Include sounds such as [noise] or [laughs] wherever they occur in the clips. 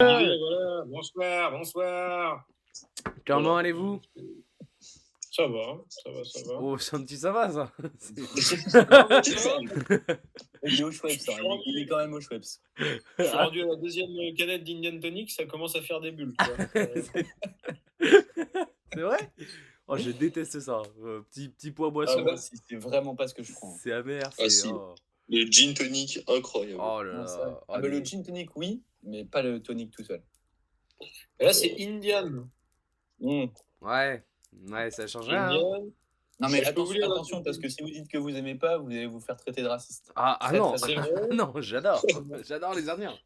voilà. Bonsoir, bonsoir. Comment allez-vous? Ça va, ça va, ça va. Oh, c'est un petit ça va, ça. [laughs] Il est au Schweppes, hein, il, est quand même au Schweppes. Je suis rendu à la deuxième canette d'Indian Tonic, ça commence à faire des bulles. quoi. [laughs] C'est vrai? Oh, je déteste ça. Euh, petit, petit poids Ah, boisson. moi, c'est c'est vraiment pas ce que je prends. c'est amer. Ah, c'est- si. oh. Le gin tonic, incroyable. Oh là là. Ah, bah, les- le gin tonic, oui, mais pas le tonic tout seul. Là, c'est Indian. Mm. Ouais, ouais, ça change rien. hein. Indian. Non, mais attention, lire attention parce que si vous dites que vous aimez pas, vous allez vous faire traiter de raciste. Ah, ah Très, non, [laughs] non, j'adore. [laughs] J'adore les Indiens.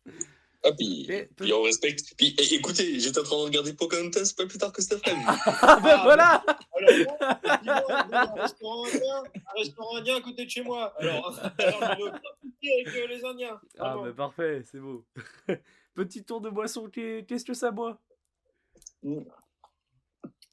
Ah, puis, Et- puis on respecte. Puis eh, écoutez, j'étais en train de regarder Pocahontas pas plus tard que cet après-midi. Ah, [laughs] ben voilà dis-moi, dis-moi, un restaurant indien, à côté de chez moi. Alors, [laughs] alors je souci avec euh, les Indiens. Ah, mais parfait, c'est beau. [laughs] Petit tour de boisson, qu'est- qu'est-ce que ça boit? Mm.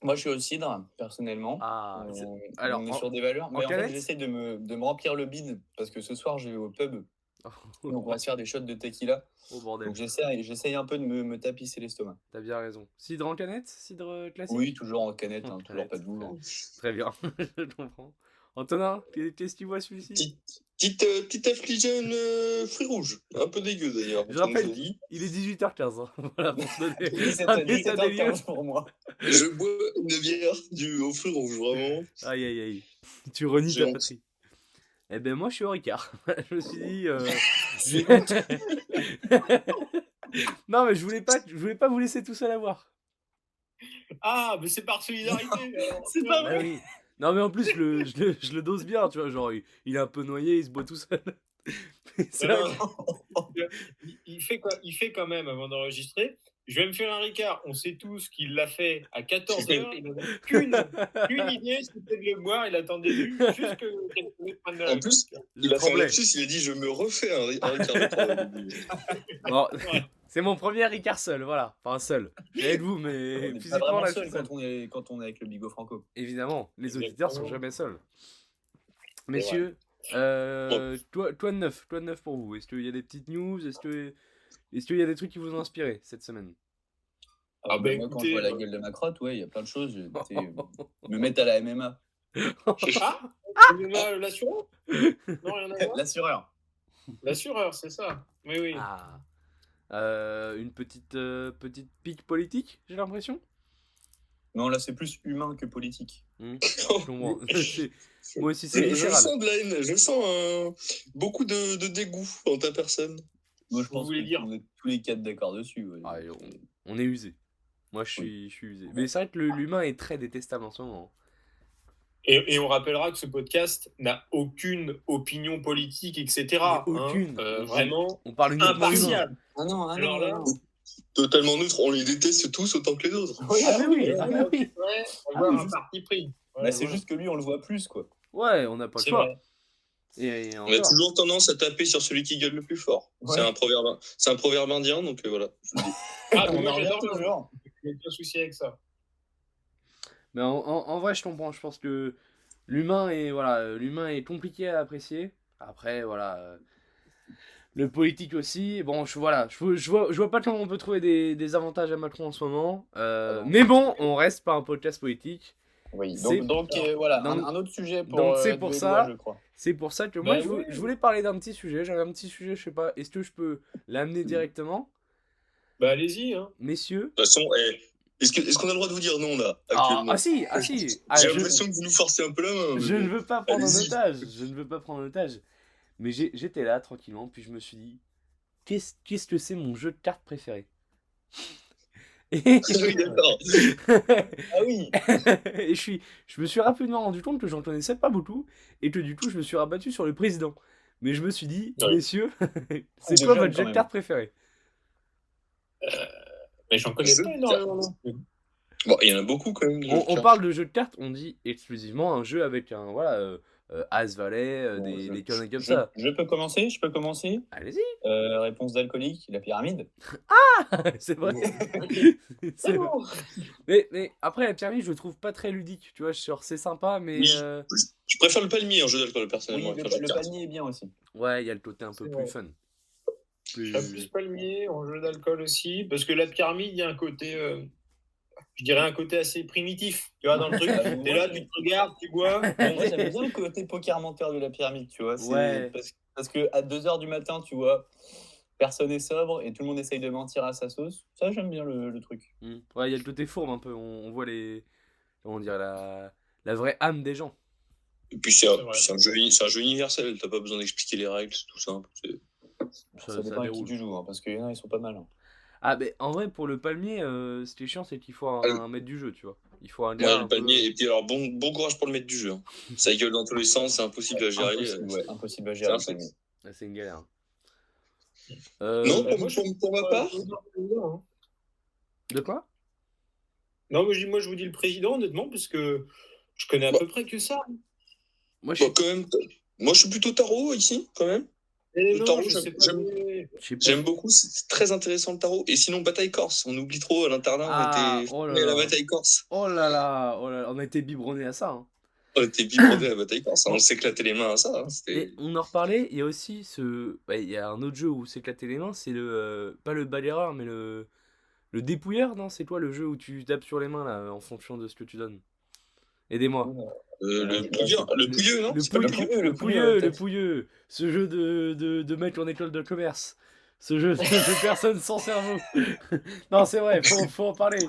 Moi, je suis au cidre, personnellement. Ah, c'est- on, alors, on est sur des valeurs. Mais en, fait, j'essaie de me, de me remplir le bide parce que ce soir, je vais au pub. Donc, [laughs] on va se faire des shots de tequila. Oh bordel, Donc, j'essaie j'essaie un peu de me, me tapisser l'estomac. t'as bien raison. Cidre en canette? Cidre euh, classique? Oui, toujours en canette, En hein, [laughs] toujours canette. pas de boule. hein. Très bien, [laughs] je comprends. Antonin, qu'est- qu'est-ce que tu vois celui-ci? Petite, petite, euh, petite affliction euh, fruits rouges. Un peu dégueu d'ailleurs. Je rappelle-. Il est 18h15. hein. Voilà, pour donner un un état des lieux. 17h15 pour moi. Je bois une bière du, aux fruits rouges, vraiment. Aïe aïe aïe. Tu renies ta patrie. Eh ben moi je suis au Ricard. [laughs] je me suis dit. euh, [laughs] [laughs] non mais je voulais pas, je voulais pas vous laisser tout seul à voir. Ah, mais c'est par solidarité. C'est pas Ah oui. Non mais en plus je le, je le, je le dose bien, tu vois, genre il, il est un peu noyé, il se boit tout seul. C'est Non, vrai. non, il- il, fait quoi, il fait quand même avant d'enregistrer. Je vais me faire un Ricard. On sait tous qu'il l'a fait à 14h. Il n'avait qu'une [laughs] qu'une idée, c'était de le boire. Il attendait juste que En plus, il a fait un il a dit Je me refais un, un Ricard. [laughs] Bon, c'est mon premier Ricard seul, voilà. Enfin seul. Avec vous, On mais pas physiquement vraiment là seul quand on est quand on est avec le Bigo Franco. Évidemment, les auditeurs sont jamais seuls. Messieurs, euh, toi, toi de neuf, toi de neuf pour vous. Est-ce qu'il y a des petites news? Est-ce que, est-ce qu'il y a des trucs qui vous ont inspiré cette semaine? Ah, bah, moi, quand je vois la euh, gueule de ma crotte, ouais, il y a plein de choses. euh, [laughs] me mettre à la MMA. Ah, ah L'assureur? Non, rien à voir. L'assureur. L'assureur, c'est ça. Oui, oui. Ah, Euh, une petite, euh, petite pique politique, j'ai l'impression? Non, là, c'est plus humain que politique. Hmm, [laughs] Moi aussi, c'est Je, je sens de la haine, je sens euh, beaucoup de, de dégoût en ta personne. Moi, je Vous pense voulez dire on est tous les quatre d'accord dessus. ouais. Ah, on, on est usé. Moi, je suis, je suis usé. Mais c'est vrai que l'humain est très détestable en ce moment. Et, et on rappellera que ce podcast n'a aucune opinion politique, etc. hein. Aucune. Euh, vraiment On parle uniquement impartial. Ah non, ah Alors non, là, non. Totalement neutre, on les déteste tous autant que les autres. Ah, oui, ah, oui. Ouais, Ah, avoir mais un juste- parti pris. Bah, c'est juste que lui, on le voit plus, quoi. Ouais, on n'a pas le choix. vrai. Et, et On a toujours tendance à taper sur celui qui gueule le plus fort. Ouais. C'est un proverbe, c'est un proverbe indien, donc euh, voilà. Ah, mais on en toujours. J'ai aucun souci avec ça. Mais en, en- en vrai, je comprends. Je pense que l'humain est voilà, l'humain est compliqué à apprécier. Après, voilà, euh, le politique aussi. Bon, je voilà, je, je vois, je vois pas comment on peut trouver des, des avantages à Macron en ce moment. Euh, Ah mais bon, on reste pas un podcast politique. Oui, donc, donc euh, voilà, Donc- un, un autre sujet pour. donc, c'est euh, pour ça- je crois. C'est pour ça que moi, Bah je, oui. je voulais parler d'un petit sujet. J'avais un petit sujet, je sais pas. Est-ce que je peux l'amener directement, Bah, allez-y. Hein. messieurs De toute façon, eh, est-ce que- est-ce qu'on a le droit de vous dire non là ah, ah si, ah si. Ah, J'ai je- l'impression que vous nous forcez un peu la main. mais Je ne veux pas prendre en Allez-y. otage. Je ne veux pas prendre en otage. Mais j'ai- j'étais là tranquillement, puis je me suis dit, qu'est-ce qu'est-ce que c'est mon jeu de cartes préféré? Et, [laughs] oui, d'accord. [laughs] Ah oui et je, suis, je me suis rapidement rendu compte que j'en connaissais pas beaucoup, et que du coup, je me suis rabattu sur le président. Mais je me suis dit, Ouais. messieurs, [laughs] c'est quoi votre jeu de cartes préféré? Mais j'en connais pas énormément. Bon, il y en a beaucoup quand même. de on, parle de jeu de cartes, on dit exclusivement un jeu avec un, voilà, euh, euh, As, Valet, euh, Bon, des, je- comme je, ça. je peux commencer Je peux commencer? Allez-y, Euh, Réponse d'alcoolique, la pyramide. [laughs] c'est vrai. [laughs] C'est vrai. bon. Mais, mais après, la pyramide, je le trouve pas très ludique. Tu vois, genre, c'est sympa, mais. Oui. euh, Je préfère le palmier en jeu d'alcool Oui, personnellement. le, le panier est bien aussi. Ouais, il y a le côté un peu plus vrai. fun. Plus- plus palmier, en jeu d'alcool aussi, parce que la pyramide, il y a un côté, euh, je dirais un côté assez primitif, tu vois, dans le truc. [laughs] T'es là, tu te regardes, tu bois. Moi, j'aime bien le côté poker menteur de la pyramide, tu vois. Ouais. Parce, parce que à 2h du matin, tu vois, personne est sobre et tout le monde essaye de mentir à sa sauce. Ça, j'aime bien le, le truc. Mm. Ouais, il y a le côté fourbe un peu. On, on voit les. Comment dire la... la vraie âme des gens. Et puis c'est un, jeu, un jeu universel, t'as pas besoin d'expliquer les règles, c'est tout simple. Ça, Ça- ça dépend à qui déroule. tu joues, hein, parce qu'il y en a, ils sont pas mal. hein. Ah, mais en vrai, pour le palmier, euh, ce qui est chiant, c'est qu'il faut un, Ah, un maître du jeu, tu vois. Il faut un Ouais, gars. un le peu- palmier, et puis alors bon, bon courage pour le mettre du jeu. hein. [laughs] Ça gueule dans tous les sens, c'est impossible à gérer. Impossible, euh, ouais, impossible à gérer. c'est un le palmier. Ah, c'est une galère. Euh, Non, bah, pour, moi, pour- je- pour ma part, hein. De quoi? Non, moi je, dis- moi je vous dis le président, honnêtement, parce que je connais à Bah. peu près que ça. Moi, je quand même, moi je suis plutôt tarot ici, quand même. Le tarot, j'aime- beaucoup, c'est très intéressant le tarot. Et sinon, bataille corse, on oublie trop à l'internat, Ah, on était oh là formés à la bataille corse. Oh là là, oh là là, on a été biberonné à ça. hein. On était biberonné à la bataille corse, hein. on s'éclatait les mains à ça. hein. Et on en reparlait, il y a aussi ce. ouais, il y a un autre jeu où s'éclater les mains, c'est le. euh, pas le balayeur, mais le. Le dépouilleur, non? C'est toi le jeu où tu tapes sur les mains là, en fonction de ce que tu donnes? Aidez-moi. Euh, le pouilleux, le pouilleux, non Le le pouilleux, pouilleux le le pouilleux, le pouilleux. Ce jeu de, de, de mec en école de commerce. Ce jeu de, de [laughs] personnes sans cerveau. [laughs] non, c'est vrai, faut, faut en parler.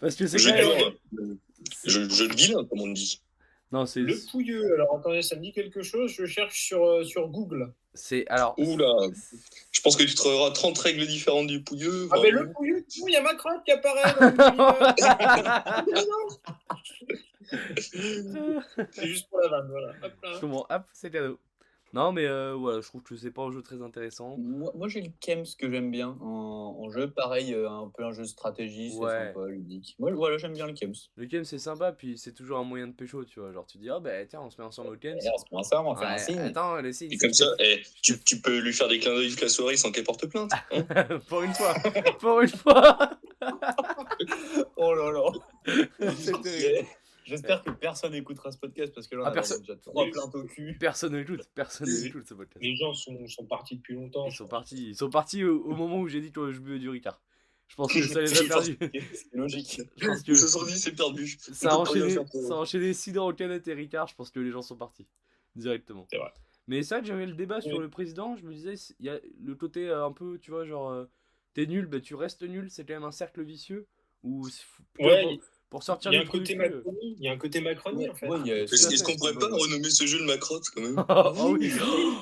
Parce que c'est Jeu quand de même- vilain, comme on dit. Non, c'est. Le pouilleux, alors attendez, ça me dit quelque chose, je cherche sur, euh, sur Google. C'est. Alors. Oula, je pense que tu trouveras 30 règles différentes du pouilleux. Ah, mais le pouilleux, il y a ma crotte qui apparaît dans le. [laughs] [laughs] C'est juste pour la vanne, voilà. Hop là. Comment Hop, c'est cadeau. Non, mais euh, voilà, je trouve que c'est pas un jeu très intéressant. Moi, moi, j'ai le Kems que j'aime bien en, en jeu. Pareil, euh, un peu un jeu de stratégie, c'est Ouais. sympa, ludique. Moi, voilà, j'aime bien le Kems. Le game c'est sympa, puis c'est toujours un moyen de pécho, tu vois. Genre, tu dis, oh bah tiens, on se met ensemble au. Et on se met ensemble, on va faire un Ouais, signe. attends, le signe. Et comme ça, eh, tu, tu peux lui faire des clins d'œil toute la soirée sans qu'elle porte plainte. hein. [laughs] Pour une fois. Pour une fois. [laughs] Oh là là c'est terrible. J'espère que personne n'écoutera ce podcast parce que là, on Ah, a personne. déjà trois plaintes au cul. Personne n'écoute, personne n'écoute ce podcast. Les gens sont, sont partis depuis longtemps. Ils sont partis, ils sont partis au, au moment où j'ai dit que je buvais du Ricard. Je pense que ça les a perdus. C'est logique. Je pense que Ils se sont dit, c'est perdu. ça a enchaîné, ça a enchaîné Cidre au canette et Ricard. Je pense que les gens sont partis directement. C'est vrai. Mais c'est vrai que j'avais le débat sur le président. Je me disais, il y a le côté euh, un peu, tu vois, genre, euh, t'es nul, bah, tu restes nul. C'est quand même un cercle vicieux. Fou- Ouais, pour, sortir il y a du un trou côté du cul, euh. Macronie. Il y a un côté Macronie, en fait. Ouais, il y a- Est-ce qu'on pourrait c'est pas renommer ce jeu le Macrotte quand même [laughs] Ah oui,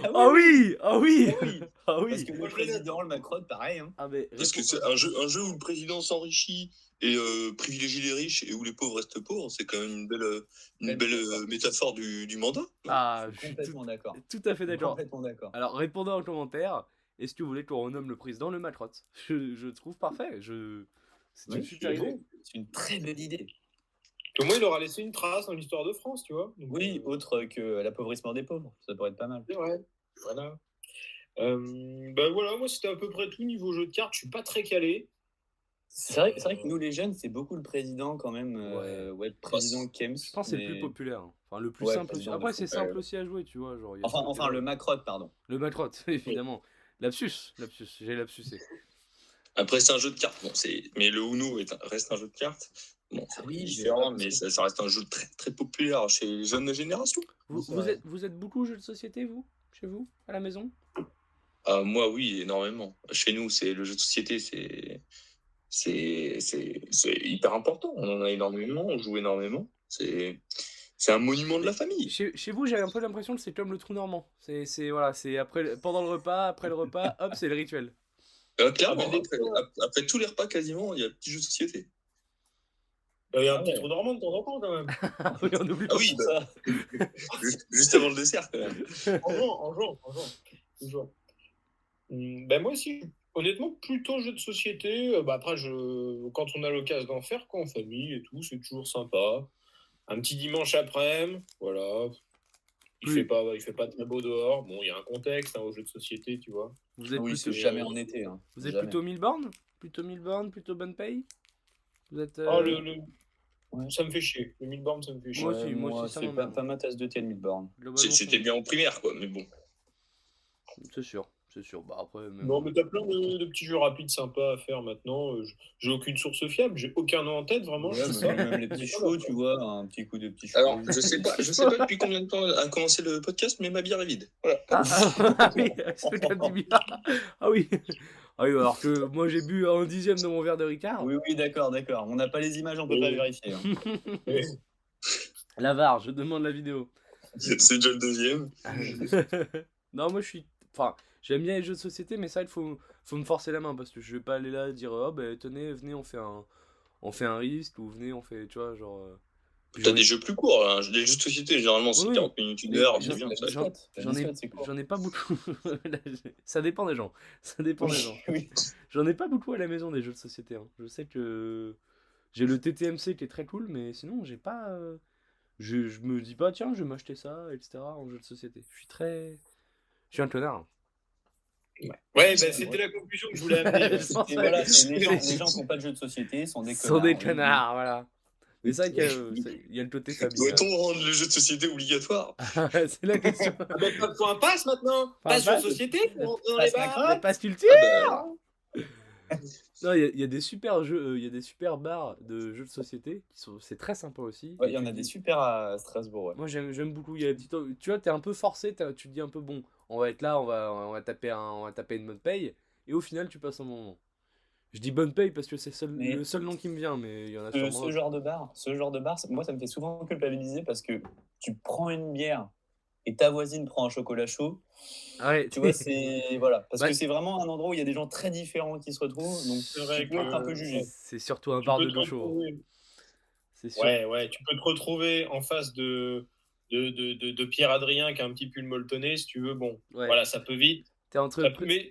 Ah ah oui, ah oui, oui. ah Parce oui. que le président, le Macron, pareil. Hein. Ah, mais Parce que c'est un jeu, un jeu où le président s'enrichit et euh, privilégie les riches et où les pauvres restent pauvres, c'est quand même une belle, euh, une Belle belle euh, métaphore du, du mandat. Ah, Je suis complètement d'accord. tout, à fait d'accord. Complètement d'accord. Alors répondez en commentaire. Est-ce que vous voulez qu'on renomme le président le Macrotte je, je trouve parfait. Je... C'est Oui, une super idée. C'est une très belle idée. Au moins, il aura laissé une trace dans l'histoire de France, tu vois. Donc, Oui, euh, autre que l'appauvrissement des pauvres. Ça pourrait être pas mal. C'est vrai. Voilà. Euh, ben voilà, moi c'était à peu près tout niveau jeu de cartes. Je suis pas très calé. C'est vrai, c'est vrai que nous, les jeunes, c'est beaucoup le président quand même. euh, ouais, le président Kems. Je pense que c'est le plus populaire. hein. Enfin, le plus Ouais, simple Après, c'est simple aussi à jouer, tu vois. Genre, il y a Enfin, enfin le Macrotte, pardon. Le Macrotte, [laughs] évidemment. Lapsus, lapsus, j'ai lapsusé. Après, c'est un jeu de cartes, bon, c'est... mais le Uno est un- reste un jeu de cartes. Bon, c'est Ah oui, différent, pas mais ça, ça reste un jeu très, très populaire chez les jeunes générations. Vous, vous êtes, vous êtes beaucoup jeux de société, vous Chez vous À la maison? Ah, moi, oui, énormément. Chez nous, c'est le jeu de société, c'est c'est c'est c'est hyper important. On en a énormément, on joue énormément. C'est c'est un monument de la famille. chez, chez vous, j'ai un peu l'impression que c'est comme le trou normand. C'est, c'est voilà, c'est après, pendant le repas, après le repas, hop, c'est le rituel. Euh, clairement, Ah, après, tous les repas, quasiment, il y a un petit jeu de société. Ben, Il y a un Ah petit ouais. trou normand de temps en temps, quand même. [laughs] oui, on oublie Ah oui, bah, Ça, [laughs] juste, avant le dessert, quand même. En jouant, en jouant, en jouant. Toujours. Hum, Ben moi aussi, honnêtement, plutôt jeu de société. Euh, bah, après, je... quand on a l'occasion d'en faire, quoi, en famille et tout, c'est toujours sympa. Un petit dimanche après-midi, voilà. Il Oui. fait pas, il fait pas très beau dehors. Bon, il y a un contexte hein, au jeu de société, tu vois. Vous êtes oui, plutôt, jamais en été. Hein. vous êtes Jamais. plutôt Milborn? Plutôt Milborn Plutôt bonne paye Vous êtes. Euh, le, le- Ouais. Ça me fait chier. Le Milborn, ça me fait chier. Moi aussi, moi aussi, ça c'est pas, pas ma tasse de thé, le Milborn. C'était bien en primaire, quoi, mais bon. C'est sûr. C'est sûr. Bah, après, même... Non, mais t'as plein de, de petits jeux rapides sympas à faire maintenant. Euh, J'ai aucune source fiable, j'ai aucun nom en tête, vraiment. Ouais, je mais sais pas. même les petits [laughs] chevaux, tu vois, un petit coup de petits chevaux. Alors, je sais pas, je sais pas depuis combien de temps a commencé le podcast, mais ma bière est vide. Voilà. Ah, ah, oui. Ah oui. Ah oui, alors que moi j'ai bu un dixième de mon verre de Ricard. Oui, oui, d'accord, d'accord. On n'a pas les images, on peut Oui. pas vérifier. hein. [laughs] La VAR, je demande la vidéo. C'est déjà le deuxième. [laughs] non, moi je suis. Enfin, j'aime bien les jeux de société, mais ça, il faut, faut me forcer la main parce que je vais pas aller là et dire Oh, ben tenez, venez, on fait un, on fait un risque ou venez, on fait. Tu vois, genre. euh, T'as des jeux plus courts, hein. les jeux de société, généralement, c'est Oui. 40 minutes, une heure, j'en- c'est bien. ai, j'en ai pas beaucoup. [laughs] Ça dépend des gens. Ça dépend des gens. Oui. J'en ai pas beaucoup à la maison des jeux de société. hein. Je sais que j'ai le TTMC qui est très cool, mais sinon j'ai pas. euh, Je, je me dis pas, tiens, je vais m'acheter ça, etc. en jeu de société. Je suis très. Je suis un connard. Ouais, bah, c'était la conclusion que je voulais amener. [laughs] Et voilà, les gens, les gens qui n'ont pas de jeu de société sont des connards. sont des Oui. connards, voilà. Mais c'est vrai qu'il y a, il y a le côté famille. Doit-on rendre le jeu de société obligatoire? [laughs] C'est la question. Ah, pas- faut un pass maintenant Pas un Pass sur pass. société pour rentrer dans Pass les bars Macron. Mais pas culture Ah [laughs] Non, il y, a- il y a des super jeux, euh, il y a des super bars de jeux de société qui sont, c'est très sympa aussi. Ouais, il y en a des super à Strasbourg. Ouais. Moi j'aime beaucoup. Il y a des petites- Tu vois, t'es un peu forcé, tu te dis un peu bon, on va être là, on va, on va, taper, un, on va taper une bonne paye, et au final tu passes un moment. Je dis bonne paye parce que c'est seul- Mais- le seul nom qui me vient, mais il y en a Ce, sûrement. ce genre de bar, ce genre de bar, c'est- moi ça me fait souvent culpabiliser parce que tu prends une bière et ta voisine prend un chocolat chaud. Ah ouais, Tu vois, c'est [laughs] voilà, parce Ouais. que c'est vraiment un endroit où il y a des gens très différents qui se retrouvent, donc C'est vrai tu peux être un peu jugé. c'est surtout un Tu bar de l'eau chaud. C'est sûr. Ouais, ouais, tu peux te retrouver en face de, de, de, de, de Pierre Adrien qui a un petit pull molletonné, si tu veux. Bon, Ouais. voilà, ça peut vite. T'es entre. Peut- Mais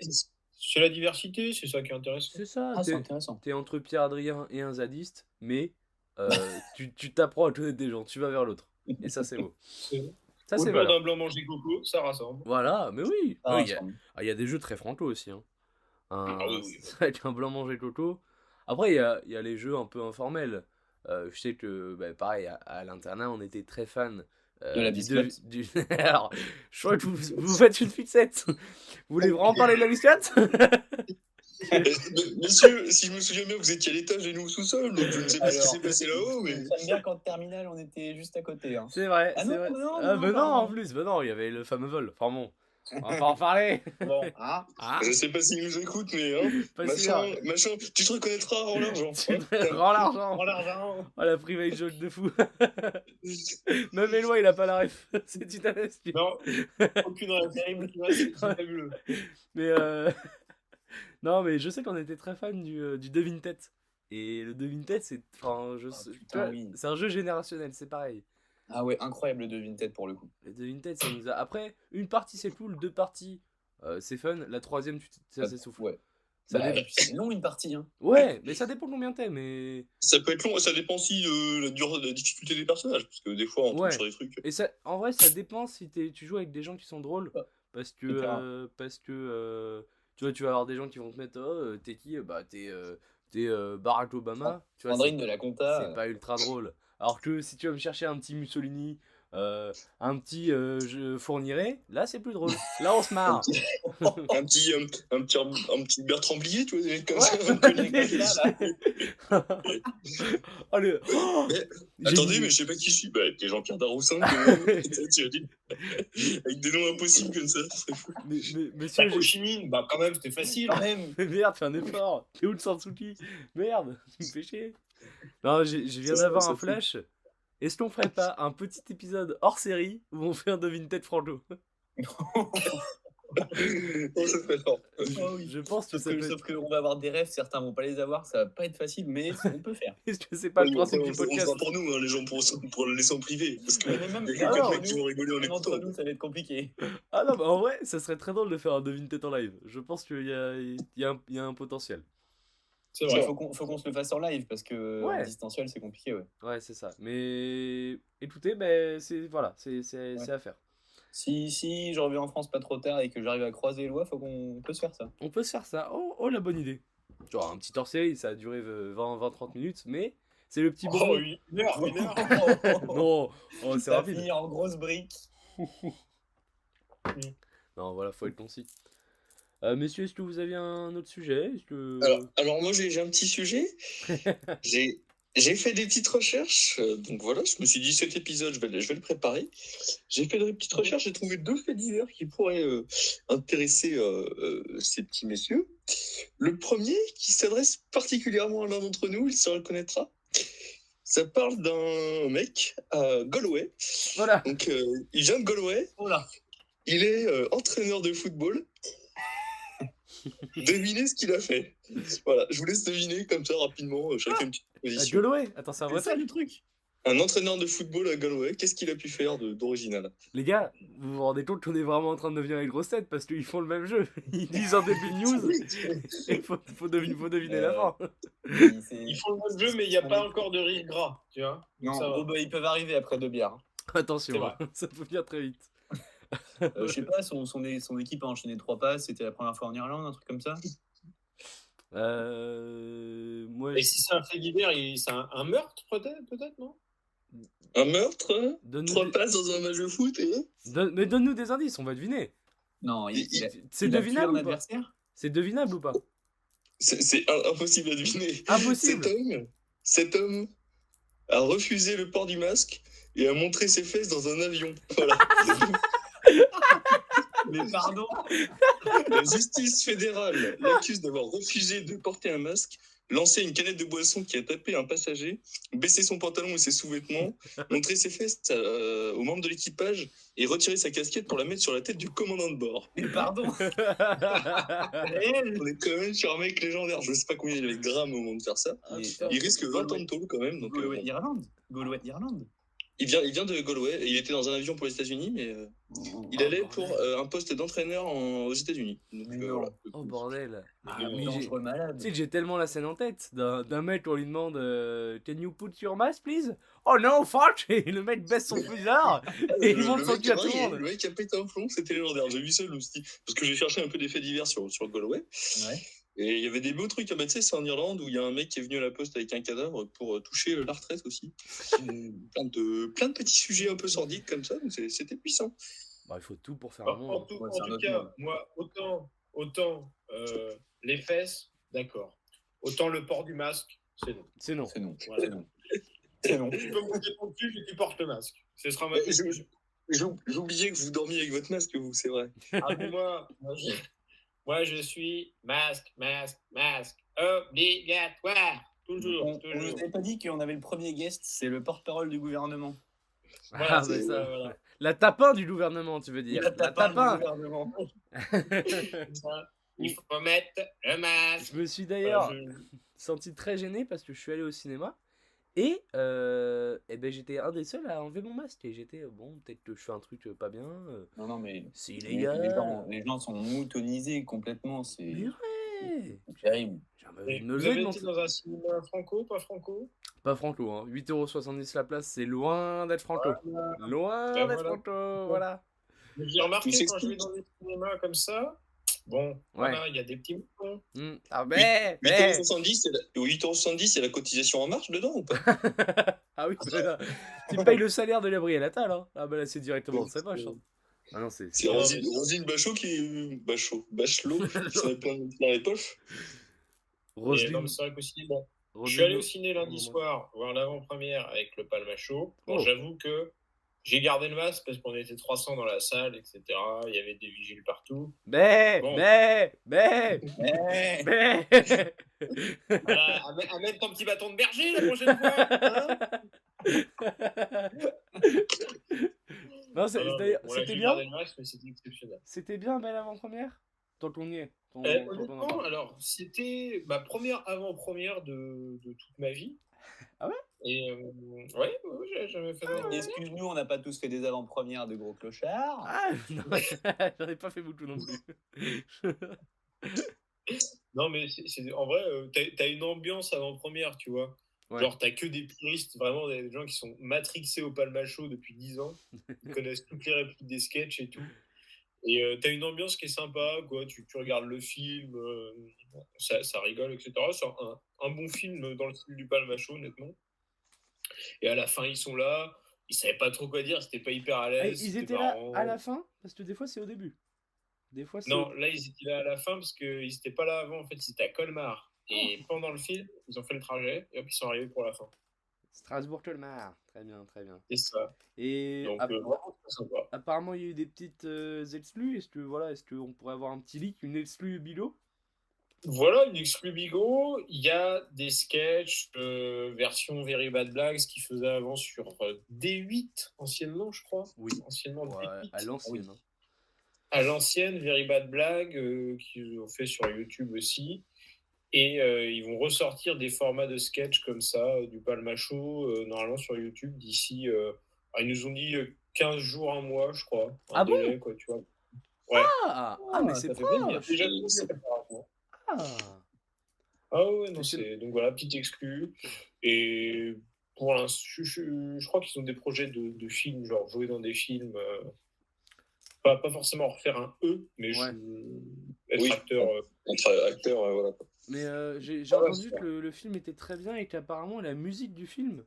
c'est la diversité, c'est ça qui est intéressant. C'est ça. Ah, c'est t'es- intéressant. T'es entre Pierre Adrien et un zadiste, mais euh, [laughs] tu tu t'apprends à connaître des gens, tu vas vers l'autre. Et ça, c'est beau. C'est- Ça, c'est voilà. d'un blanc manger coco, ça rassemble. Voilà, mais oui. Oui, il y a- ensemble. Ah, y a des jeux très franco aussi. Hein. Un- Ah oui, oui. [laughs] Avec un blanc manger coco. Après, il y a, il y a les jeux un peu informels. Euh, je sais que, bah, pareil, à, à l'internat, on était très fan. euh, De la du biscotte. du- [laughs] Alors, je crois que vous, vous faites une fixette. Vous voulez vraiment parler de la biscotte [laughs] [laughs] Eh, Messieurs, si je me souviens bien, vous étiez à l'étage et nous au sous-sol, donc je ne sais pas ce qui s'est passé là-haut, mais. J'aime bien qu'en terminale, on était juste à côté. Hein. C'est vrai, Ah non, vrai. non, ah, non, bah non, en plus, bah non, il y avait le fameux vol. Enfin bon, on va pas en parler. [laughs] Bon, [laughs] ah, Ah, Je sais pas s'ils nous écoutent, mais hein, machin, machin, tu te reconnaîtras en l'argent. Rends l'argent. Prends l'argent. Oh la private joke de fou. Même Eloi il a pas la ref. C'est titanesque. Non, aucune rêve terrible. C'est fabuleux. Mais euh... [laughs] non mais je sais qu'on était très fan du, euh, du Devin Tête. Et le Devin Tête c'est enfin, je putain, oui. c'est un jeu générationnel, c'est pareil. ah ouais, incroyable de Vinted pour le coup. Le Devin Tête ça nous a après une partie c'est cool, deux parties euh, c'est fun, la troisième tu ça s'essouffle. Ouais. Ça Bah, c'est long une partie. Hein. Ouais, mais ça dépend combien t'es mais Ça peut être long, ça dépend aussi de la, durée, de la difficulté des personnages, parce que des fois on tombe Ouais. sur des trucs. Et ça, en vrai, ça dépend si tu joues avec des gens qui sont drôles. Ouais. Parce que, euh, parce que euh, tu vois, tu vas avoir des gens qui vont te mettre, oh, euh, t'es qui Bah, t'es euh, t'es, euh, Barack Obama. tu vois, Sandrine de la compta. c'est pas ultra drôle. Alors que si tu vas me chercher un petit Mussolini, euh, un petit euh, je fournirai, là c'est plus drôle. Là on se marre. Un petit, un, un petit, un petit Bertrand Blier, tu vois, comme ça. Ouais. [laughs] là, là. Oh, le- oh Mais, [gasps] Attendez, mais je sais pas qui je suis. Bah, t'es Jean-Pierre Daroussin, [laughs] [laughs] avec des noms impossibles comme ça, mais, mais- monsieur, Ho j'ai- Chi Minh, bah quand même, c'était facile. Quand même. Merde, fais un effort. T'es où le Sansuki Merde, tu me fais chier. Non, je viens d'avoir un flash. Est-ce qu'on ferait pas un petit épisode hors série où on fait un devine tête franco [laughs] Oh, ça fort. Ah oui. Je pense que Sauf ça peut sauf qu'on va avoir des rêves, certains vont pas les avoir, ça va pas être facile, mais on peut faire. [laughs] Est-ce que c'est pas le principe on, du on, on podcast? sera pour nous, hein, les gens pour, pour le laisser en privé. Parce que même, il y a Ah quelques non, mecs qui vont rigoler en entre nous, ça va être compliqué. Ah non, bah en vrai, ça serait très drôle de faire un devine tête en live. Je pense qu'il y a un potentiel. C'est Il faut qu'on faut qu'on se le fasse en live parce que Ouais. en distanciel c'est compliqué. Ouais. Ouais, c'est ça. Mais écoutez, ben c'est voilà, c'est c'est- Ouais. c'est à faire. Si, si je reviens en France pas trop tard et que j'arrive à croiser les lois, faut qu'on on peut se faire ça. On peut se faire ça. Oh, oh la bonne idée. Genre un petit hors série, ça a duré 20-30 minutes, mais c'est le petit Oh, bonbon. une heure, une heure. [laughs] Non, oh, c'est rapide. finir en grosse brique. [laughs] Non, voilà, faut être concis. Euh, messieurs, est-ce que vous avez un autre sujet? Que... Alors, alors moi, j'ai un petit sujet. [laughs] J'ai fait des petites recherches. euh, donc voilà, je me suis dit, cet épisode, je vais, le- je vais le préparer. J'ai fait des petites recherches. J'ai trouvé deux faits divers qui pourraient euh, intéresser euh, ces petits messieurs. Le premier, qui s'adresse particulièrement à l'un d'entre nous, il se reconnaîtra. Ça parle d'un mec à Galway. Voilà. Donc, il vient de Galway. Oh là. Il est entraîneur de football. [laughs] Devinez ce qu'il a fait. Voilà, je vous laisse deviner comme ça rapidement, euh, chacun une petite À position. Galway Attends, c'est un vrai ça truc le truc. Un entraîneur de football à Galway, qu'est-ce qu'il a pu faire de- d'original? Les gars, vous vous rendez compte qu'on est vraiment en train de devenir les grosses têtes parce qu'ils font le même jeu. [laughs] Ils disent un début de [laughs] news et faut, faut, deviner, faut deviner la fin. Il- Ils font le même jeu, mais il n'y a pas encore de rire gras, tu vois. Non, ça oh, bah, ils peuvent arriver après deux bières. hein. Attention, hein, ça peut venir très vite. Euh, je sais pas, son, son, é- son équipe a enchaîné trois passes, c'était la première fois en Irlande, un truc comme ça. Euh, moi, Et si c'est un fait divers, c'est un, un meurtre peut-être, non? Un meurtre, trois des- passes dans un match de foot et... donne- mais donne-nous des indices, on va deviner. Non, il, Il- il a, C'est devinable un ou pas? adversaire? C'est devinable ou pas? C'est impossible à deviner. Impossible Cet homme, cet homme a refusé le port du masque et a montré ses fesses dans un avion. Voilà. [laughs] Mais [laughs] pardon [laughs] La justice fédérale l'accuse d'avoir refusé de porter un masque, lancé une canette de boisson qui a tapé un passager, baissé son pantalon et ses sous-vêtements, [laughs] montré ses fesses euh, aux membres de l'équipage et retiré sa casquette pour la mettre sur la tête du commandant de bord. Mais pardon On est quand même sur un mec légendaire. Je sais pas combien il avait de grammes au moment de faire ça. Mais, Il risque 20 ans de tôle quand même. Donc, euh, Galway, Irlande Galway, Irlande il, vient, il vient de Galway. Il était dans un avion pour les États-Unis, mais euh, il allait pour euh, un poste d'entraîneur en- aux États-Unis. Euh, voilà. Oh bordel Ah, j'ai- dangereux malade. Tu sais que j'ai tellement la scène en tête d'un d'un mec, on lui demande euh, Can you put your mask, please? Oh no, fuck [laughs] Et le mec baisse son fusard [laughs] et il le son cul à a- tout le mec a pété un plomb, c'était légendaire. J'ai vu ça, je me suis dit- parce que j'ai cherché un peu des faits divers sur, sur Galway. Ouais. Et il y avait des beaux trucs. Ah bah, tu sais, c'est en Irlande où il y a un mec qui est venu à la poste avec un cadavre pour euh, toucher euh, la retraite aussi. [laughs] plein, de, plein de petits sujets un peu sordides comme ça, donc c'était puissant. Bah, il faut tout pour faire En, un monde. en tout, Ouais, en tout cas, monde. moi, autant, autant euh, les fesses, d'accord. Autant le port du masque, c'est non. C'est non. C'est non. Voilà. C'est non. Non. Tu peux monter ton cul et tu portes le masque. Ce sera ma oublié que vous dormiez avec votre masque, vous, c'est vrai. Ah, mais moi, moi, je, moi, je suis masque, masque, masque, obligatoire. Toujours, On, on toujours. nous avait pas dit qu'on avait le premier guest, c'est le porte-parole du gouvernement. Voilà, Ah, c'est- bah, ça. voilà. La tapin du gouvernement, tu veux dire. La La tapin du gouvernement. [laughs] Il faut mettre le masque. Je me suis d'ailleurs Voilà, je- senti très gêné parce que je suis allé au cinéma et, euh, eh ben, j'étais un des seuls à enlever mon masque et j'étais euh, bon peut-être que je fais un truc euh, pas bien euh, Non, non, mais c'est les, illégal. les gens, les gens sont moutonisés complètement, c'est Mais ouais. terrible. Et me Vous avez été dans un cinéma franco, pas franco? Pas franco hein. 8,70€ la place c'est loin d'être franco. Loin Ben d'être voilà. franco voilà. J'ai remarqué quand je vais dans des cinémas comme ça, bon, voilà, il y a des petits moutons. Hmm. ah mais, mais 8,70€, c'est la... 8,70€, c'est la cotisation en marche dedans ou pas? [laughs] Ah oui bah là, tu payes le salaire de Gabriel Attal hein. ah bah là c'est directement de sa poche hein. ah non c'est Rosine, Rosine Bachot qui est. Bachot. Bachelot, [laughs] qui s'en est plein, plein les poches. Roselyne bon, je suis allé au ciné lundi soir voir l'avant-première avec le Palma Show. Bon, Oh. j'avoue que j'ai gardé le masque parce qu'on était 300 dans la salle, etc. Il y avait des vigiles partout. mais Bon. mais mais mais [laughs] Voilà, amène ton petit bâton de berger la prochaine fois. hein [laughs] non c'était bien gardé le masque, mais c'était exceptionnel. C'était bien, belle avant-première? Tant qu'on y est. Tant- Euh, alors, c'était ma première avant-première de, de toute ma vie. Ah ouais? Et euh, ouais, ouais, j'ai jamais fait d'avant-première. Excuse-nous, on n'a pas tous fait des avant-premières de gros clochards. Ah, [laughs] non, j'en ai pas fait beaucoup non plus. [laughs] Non, mais c'est, c'est- en vrai, euh, t'as, une ambiance avant-première, tu vois. Ouais. Genre, t'as que des puristes, vraiment des gens qui sont matrixés au Palma Show depuis 10 ans. [laughs] Ils connaissent toutes les répliques des sketchs et tout. Et euh, t'as une ambiance qui est sympa, quoi. Tu, tu regardes le film, euh, ça, ça rigole, etc. C'est un, un bon film dans le style du Palma Show, honnêtement. Et à la fin, ils sont là. Ils savaient pas trop quoi dire, c'était pas hyper à Ah, l'aise. Ils étaient là à la fin? Parce que des fois, c'est au début. Des fois. Non, là, ils étaient là à la fin parce qu'ils n'étaient pas là avant. En fait, ils étaient à Colmar. Et pendant le film, ils ont fait le trajet et hop, ils sont arrivés pour la fin. Strasbourg-Colmar. Très bien, très bien. C'est ça. Et Donc, app- euh, apparemment, il y a eu des petites euh, exclus. Est-ce que voilà, est-ce qu'on pourrait avoir un petit leak, une exclue Bilo? Voilà, une exclu Bigot. Il y a des sketchs euh, version Very Bad Blagues qui faisaient avant sur euh, D8, anciennement, je crois. Oui. Anciennement Ouais, D8. à l'ancienne. Oui. hein. À l'ancienne, Very Bad Blague, qu'ils ont fait sur YouTube aussi. Et euh, ils vont ressortir des formats de sketch comme ça, euh, du Palmacho, euh, normalement sur YouTube d'ici. euh, ah, ils nous ont dit euh, 15 jours, un mois, je crois. Un Ah bon délai, quoi, tu vois. Ah, ah, mais ça c'est proche. Déjà, apparemment. Ah. Ah ouais, non, C'est- donc voilà, petite exclu. Et pour l'instant, je, je- je crois qu'ils ont des projets de, de films, genre jouer dans des films. euh, pas, pas forcément refaire un E, mais je- Ouais. être Oui. acteur. euh, Entre acteurs, euh, voilà. Mais euh, j'ai Ah entendu que le, le film était très bien et qu'apparemment la musique du film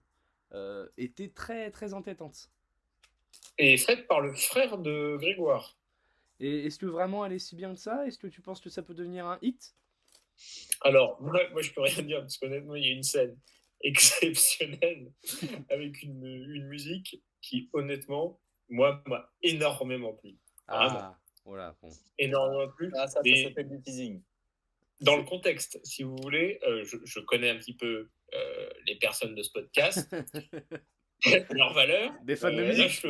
euh, était très très entêtante. Et faite par le frère de Grégoire. Et est-ce que vraiment elle est si bien que ça? Est-ce que tu penses que ça peut devenir un hit? Alors, moi, moi, je peux rien dire, parce qu'honnêtement, il y a une scène [laughs] exceptionnelle avec une, une musique qui, honnêtement, moi, m'a énormément plu. Ah, voilà. Bon. Énormément plu. Ah, ça, ça Mais- s'appelle du teasing. Dans le contexte, si vous voulez, euh, je, je connais un petit peu euh, les personnes de ce podcast, [laughs] leurs valeurs. Des fans de Euh, là, musique.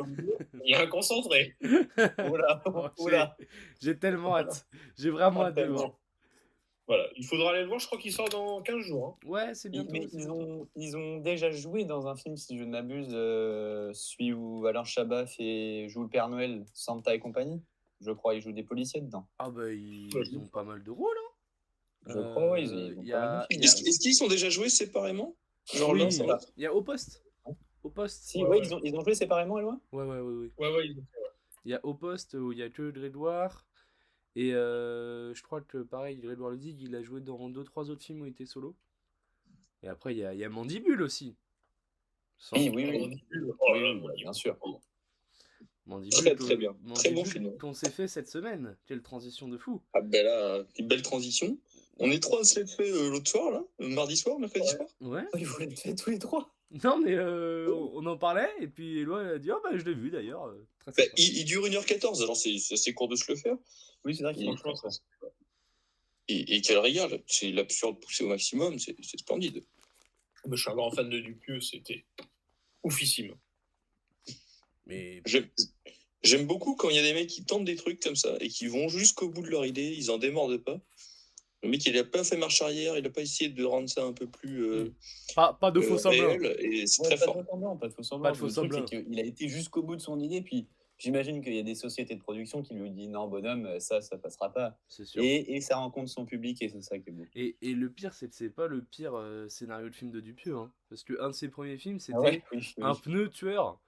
il y a un concentré. [laughs] Oula, Oh, j'ai- oula. J'ai tellement hâte. J'ai vraiment hâte de le voir. Voilà, il faudra aller le voir, je crois qu'il sort dans 15 jours. hein. Ouais, c'est Ils, bientôt. ils, bientôt. ont, ils ont déjà joué dans un film, si je ne m'abuse, euh, celui où Alain Chabat fait, joue le Père Noël, Santa et compagnie. Je crois, il joue des policiers dedans. Ah bah ils, Ouais, ils ont pas mal de rôles. Hein. Je crois, ouais, ils- y a. Est-ce est-ce qu'ils sont déjà joués séparément? Genre Oui, l'autre il y a Au Poste. Au Poste. Si, Ouais. Ils, ont, ils ont joué séparément, Eloi? Ouais, ouais, ouais, ouais. Ouais, ouais, ils- Il y a Au Poste où il y a que Grégoire. Et euh, je crois que pareil, Grégoire le dit, il a joué dans deux trois autres films où il était solo. Et après, il y a, il y a Mandibule aussi. Sans- Oui, oui, oui. Oh là là, bien sûr. Mandibule, Très, très bien. Très bon film. Qu'on s'est fait cette semaine. Quelle transition de fou. Ah ben là, une belle transition. On est trois à se l'être fait euh, l'autre soir, là, euh, mardi soir, mercredi soir. Ouais. Ils voulaient le faire tous les trois. Non, mais euh, on on en parlait. Et puis Eloi a dit Oh, bah, je l'ai vu d'ailleurs. Très Bah, il, il dure 1h14, alors c'est c'est assez court de se le faire. Oui, c'est vrai qu'ils Franchement, ça, Et, et quel régal, c'est l'absurde poussé au maximum, c'est c'est splendide. Moi, je suis un grand fan de Dupieux, c'était oufissime. Mais J'aime j'aime beaucoup quand il y a des mecs qui tentent des trucs comme ça et qui vont jusqu'au bout de leur idée, ils en démordent pas. Le mec, il a pas fait marche arrière, il a pas essayé de rendre ça un peu plus euh, pas, pas de euh, faux semblants. réel, et c'est Ouais, très pas fort. de faux semblants, pas de faux semblants. Pas de faux Le truc, semblants. c'est qu'il a été jusqu'au bout de son idée, puis j'imagine qu'il y a des sociétés de production qui lui disent non, bonhomme, ça, ça passera pas. C'est sûr. Et, et ça rencontre son public, et c'est ça qui est beau. Et, et le pire, c'est que c'est pas le pire euh, scénario de film de Dupieux. Hein, parce que un de ses premiers films, c'était Ah ouais, oui, oui. un pneu tueur.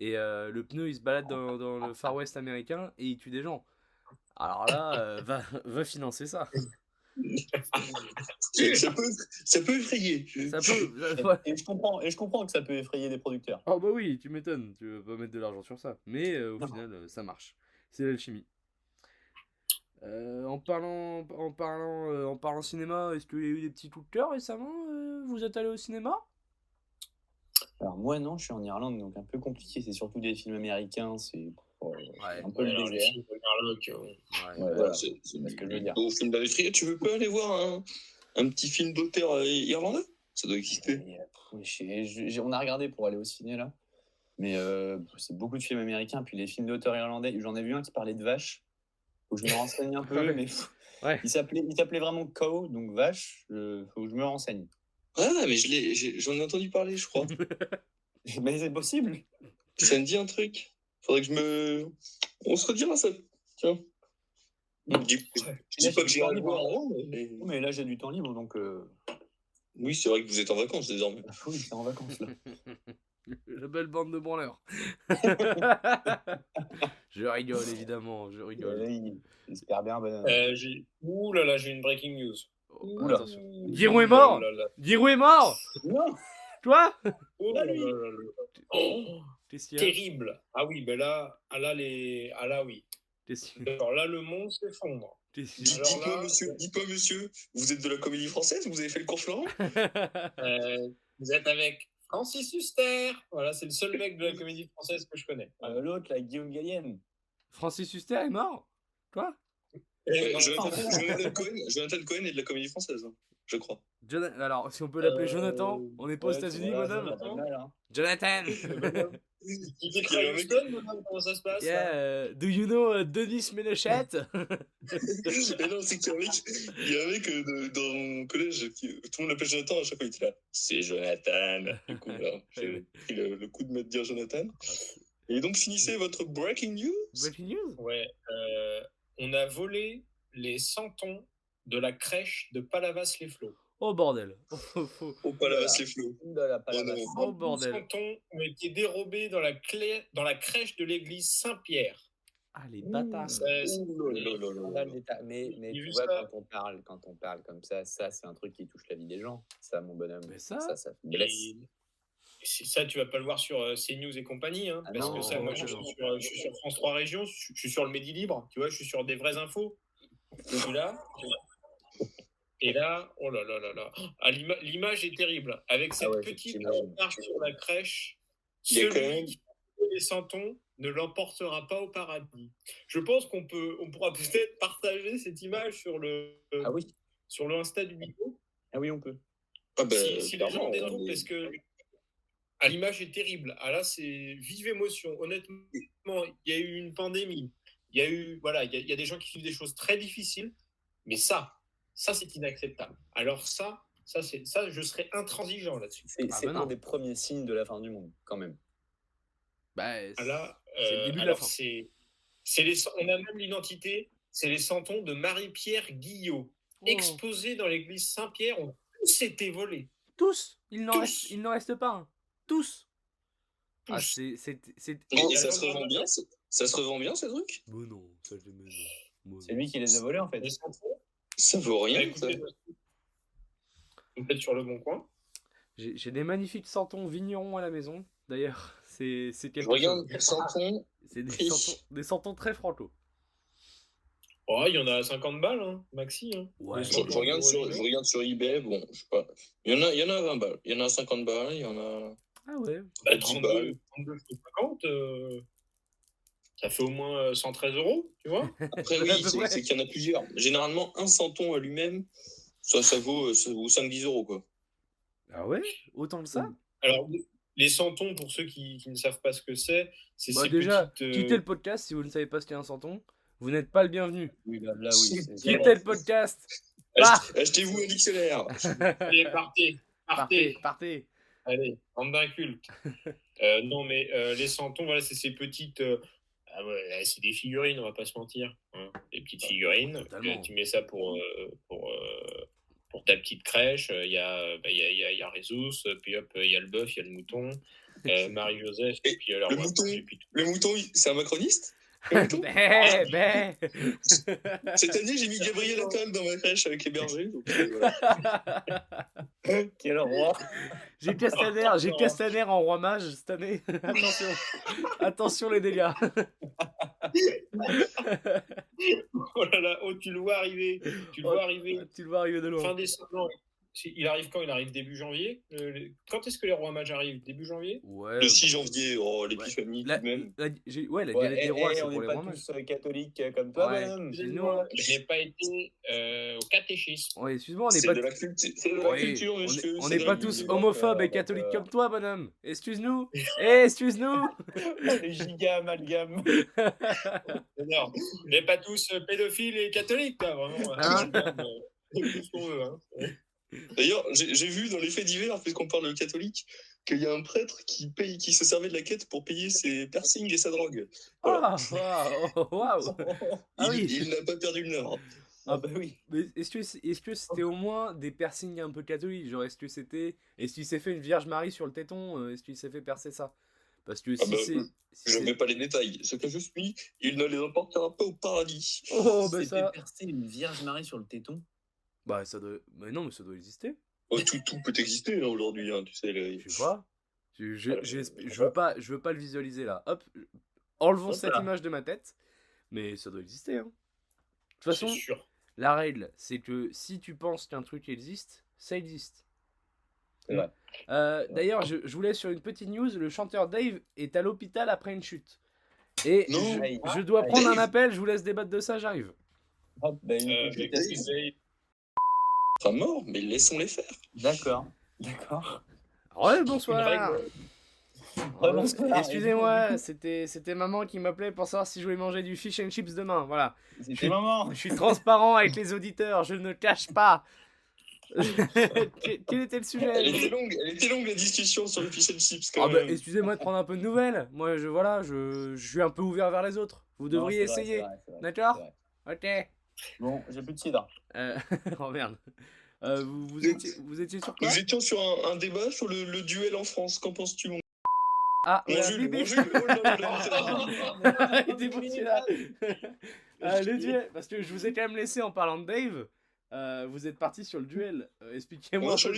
Et euh, le pneu, il se balade dans, dans le Far West américain et il tue des gens. Alors là, euh, va, va financer ça. [laughs] [laughs] ça, peut, ça peut effrayer. Ça peut. [laughs] ouais. Et je, comprends, et je comprends que ça peut effrayer des producteurs. Oh bah oui, tu m'étonnes. Tu veux pas mettre de l'argent sur ça. Mais euh, au Non. final, euh, ça marche. C'est l'alchimie. Euh, en parlant, en parlant, euh, en parlant cinéma, est-ce qu'il y a eu des petits coups de cœur récemment euh, Vous êtes allé au cinéma? Alors moi, non, je suis en Irlande, donc un peu compliqué. C'est surtout des films américains, c'est Ouais. un peu le Alors, les désert. films de Merloc, Ouais. Ouais, Voilà, voilà. c'est ce que je veux dire. beau film d'industrie. Tu veux pas aller voir un, un petit film d'auteur euh, irlandais? Ça doit exister. Et, euh, on a regardé pour aller au ciné là. Mais euh, c'est beaucoup de films américains. Puis les films d'auteurs irlandais, j'en ai vu un qui parlait de vaches. Faut que je me renseigne un [laughs] peu. Ouais. mais pff, Ouais. il s'appelait il s'appelait vraiment Cow, donc vache. euh, faut que je me renseigne. Ah, mais je l'ai- j'en ai entendu parler, je crois. [laughs] mais c'est possible. ça me dit un truc. Faudrait que je me. On se redira ça. Tiens. Je dis, je dis pas j'ai que du j'ai temps un libre. voir avant, mais. Mais là j'ai du temps libre, donc euh, Oui, c'est vrai que vous êtes en vacances désormais. oui, c'est en vacances là. [laughs] La belle bande de branleurs. [laughs] je rigole évidemment, je rigole. Euh, J'espère bien. bonne- euh, j'ai- Ouh là là, j'ai une breaking news. Oh, Oula. Giroud est mort là là. Giroud est mort Non Toi Oh là là là là. Oh, Terrible. Ah oui, ben là, ah là, les... ah là oui. Alors là, le monde s'effondre. Dites- Alors Dites-moi, là- monsieur, monsieur, vous êtes de la comédie française Vous avez fait le cours Florent [laughs] Euh, vous êtes avec Francis Huster. Voilà, c'est le seul mec de la comédie française que je connais. Euh, L'autre, là, Guillaume Gallienne. Francis Huster est mort Quoi Euh, Jonathan, Jonathan Cohen, Jonathan Cohen est de la comédie française, hein, je crois. Jona- Alors, si on peut l'appeler Euh, Jonathan, on n'est pas aux États-Unis, bonhomme. Jonathan Il à Houston, [laughs] comment ça se passe Yeah, euh, do you know uh, Denis Ménechette [laughs] Mais non, c'est qu'il y a un mec, il y a un mec euh, de- dans mon collège, qui, tout le monde l'appelle Jonathan, à chaque fois il était là. C'est Jonathan. Du coup, là, [laughs] j'ai pris le, le coup de me dire Jonathan. Et donc, finissez votre breaking news? Breaking news? Ouais, euh, on a volé les santons de la crèche de Palavas-les-Flots. Oh bordel Oh, oh, oh. Bordel. santons ont été dérobés dans la, clé- dans la crèche de l'église Saint-Pierre. Ah, les bâtards d'État. Mais, mais tu vois, ça. quand on, parle, quand on parle comme ça, ça, c'est un truc qui touche la vie des gens. Ça, mon bonhomme. Mais ça ça, ça blesse. Ça, tu vas pas le voir sur euh, CNews et compagnie, hein, Ah parce non, que ça, moi, je suis, non. sur, je suis sur France 3 Régions, je, suis- sur le Midi Libre, tu vois, je suis sur des vraies infos. Là, et là, oh là là là là, Ah, l'ima- l'image est terrible. Avec cette ouais, petite marche sur la crèche, celui même- qui les santons ne l'emportera pas au paradis. Je pense qu'on peut, on pourra peut-être partager cette image sur le, Ah oui, sur le Insta du Bico. ah oui, on peut. Ah ben, si, si les gens infos, est- parce que ah, l'image est terrible. Ah là, c'est vive émotion. Honnêtement, il y a eu une pandémie. Il y a eu, voilà, il y, a- il y a des gens qui vivent des choses très difficiles, mais ça, ça c'est inacceptable. Alors ça, ça c'est, ça, je serais intransigeant là-dessus. C'est Ah c'est non. un des premiers signes de la fin du monde, quand même. Bah, Ah là, C'est le euh, début de la alors fin. c'est, c'est les, on a même l'identité. C'est les santons de Marie-Pierre Guillot, Oh. exposés dans l'église Saint-Pierre, ont tous été volés. Tous Il n'en Tous. reste, il n'en reste pas un. Tous Ah, Tous. c'est. c'est, c'est... Mais Oh, ça se revend bien, ce- ça se revend bien, ces trucs Bon, non, ça je C'est lui qui les a volés, en fait. Les santons, Ça vaut rien. peut-être sur le bon coin. J'ai, des magnifiques santons vignerons à la maison. D'ailleurs, c'est, c'est Je quelque regarde chose. Santon. C'est des santons, des santons très franco. Oh, il y en a à 50 balles, hein, maxi. Hein. Ouais. Je, santons je regarde de sur, je regarde sur eBay, bon, je sais pas. Il y, en a, il y en a à 20 balles, il y en a à 50 balles, il y en a. Ah ouais. Bah, 10 32, balles. 32, 50, euh, ça fait au moins euh, 113 euros, tu vois. [laughs] Après, oui, c'est qu'il y en a plusieurs. Généralement, un santon à lui-même, ça, ça vaut, euh, ça vaut 5-10 euros, quoi. Ah ouais? Autant que ça? Alors, les santons, pour ceux qui, qui ne savent pas ce que c'est, c'est Bah, ces déjà, petites, euh, quittez le podcast si vous ne savez pas ce qu'est un santon. Vous n'êtes pas le bienvenu. Oui, là, là, oui. Quittez le podcast. Achetez- Achetez-vous un dictionnaire. [laughs] Allez, partez, partez. Partez, partez. Allez, bande d'incultes. Euh, non, mais euh, les santons, voilà, c'est ces petites. Euh, ah ouais, là, c'est des figurines, on va pas se mentir. hein. Des petites figurines. Totalement. Euh, tu mets ça pour, euh, pour, euh, pour ta petite crèche. Euh, Il y, a, bah, il y, a, il y, a, il y a Résus, puis hop, il y a le bœuf, il y a le mouton, euh, [laughs] Marie-Joseph, puis alors, le ouais, mouton puis. Le c'est un macroniste? Bé, bé. Cette année, j'ai mis Gabriel Attal dans ma crèche avec les bergers. donc, euh, voilà. [laughs] Quel roi J'ai Castaner, j'ai Castaner en roi mage cette année. [laughs] Attention. Attention les dégâts. [laughs] Oh là là, oh, tu le vois arriver. Tu le Oh, vois arriver. tu le vois arriver de loin. Fin décembre. Il arrive quand? Il arrive début janvier. Euh, Quand est-ce que les rois mages arrivent? Début janvier? Ouais. Le 6 janvier, oh, l'épiphanie, La, tout de même. la- j'ai- ouais, la Ouais, galette eh, des rois, eh, c'est on pour n'est les pas rois mages. tous euh, catholiques euh, comme toi, Ouais. madame. Je n'ai pas été euh, au catéchisme. Ouais, excuse-moi, on n'est C'est pas, de la culture, c'est de la Ouais, culture, on est- monsieur. on n'est pas la tous homophobes et catholiques euh, comme toi, bonhomme. Excuse-nous. [laughs] Eh, excuse-nous. Les giga amalgames. [laughs] Non, on n'est pas tous euh, pédophiles et catholiques, là, vraiment. Hein D'ailleurs, j'ai vu dans les faits divers, puisqu'on parle de catholique, qu'il y a un prêtre qui, paye, qui se servait de la quête pour payer ses piercings et sa drogue. Voilà. Ah, waouh, waouh. [laughs] Ah il oui. il n'a pas perdu le nord. Ah bah oui. Mais est-ce que c'était au moins des piercings un peu catholiques? Genre, est-ce que c'était. Est-ce qu'il s'est fait une Vierge Marie sur le téton euh, Est-ce qu'il s'est fait percer ça? Parce que si Ah bah, c'est. si Je ne mets pas les détails. Ce que je suis, il ne les emportera pas au paradis. Oh, bah S'est ça. fait percer une Vierge Marie sur le téton. Bah, ça doit. Mais non, mais ça doit exister. Oh, tout, tout peut exister hein, aujourd'hui, hein, tu sais. les- Je sais pas. Je, je, Euh, je veux pas, je veux pas le visualiser là. Hop, enlevons Hop cette là. image de ma tête. Mais ça doit exister. Hein. De toute façon, sûr. la règle, c'est que si tu penses qu'un truc existe, ça existe. Vrai. Euh, D'ailleurs, je, je vous laisse sur une petite news. Le chanteur Dave est à l'hôpital après une chute. Et Non. je, je dois prendre un appel, je vous laisse débattre de ça, j'arrive. Hop, bah, une Euh, mort, mais laissons-les faire. D'accord. D'accord. Ouais, bonsoir. Ouais. Excusez-moi, c'était c'était maman qui m'appelait pour savoir si je voulais manger du fish and chips demain. Voilà. C'était maman. Je suis transparent avec les auditeurs, je ne cache pas. [laughs] Quel quel était le Elle sujet était longue, elle était longue la discussion sur le fish and chips Ah bah, excusez-moi de prendre un peu de nouvelles. Moi, je voilà, je, je suis un peu ouvert vers les autres. Vous devriez essayer. D'accord? Ok. Bon, j'ai plus de cidre. Euh, oh merde. Euh, vous, vous, étiez, vous étiez sur quoi Nous étions sur un, un débat sur le, le duel en France. Qu'en penses-tu, mon, Ah, mon Jules, mon Jules Oh là là là. Il était. Euh, le duel, parce que je vous ai quand même laissé en parlant de Dave. Euh, vous êtes parti sur le duel. Euh, Expliquez-moi. Bon, euh,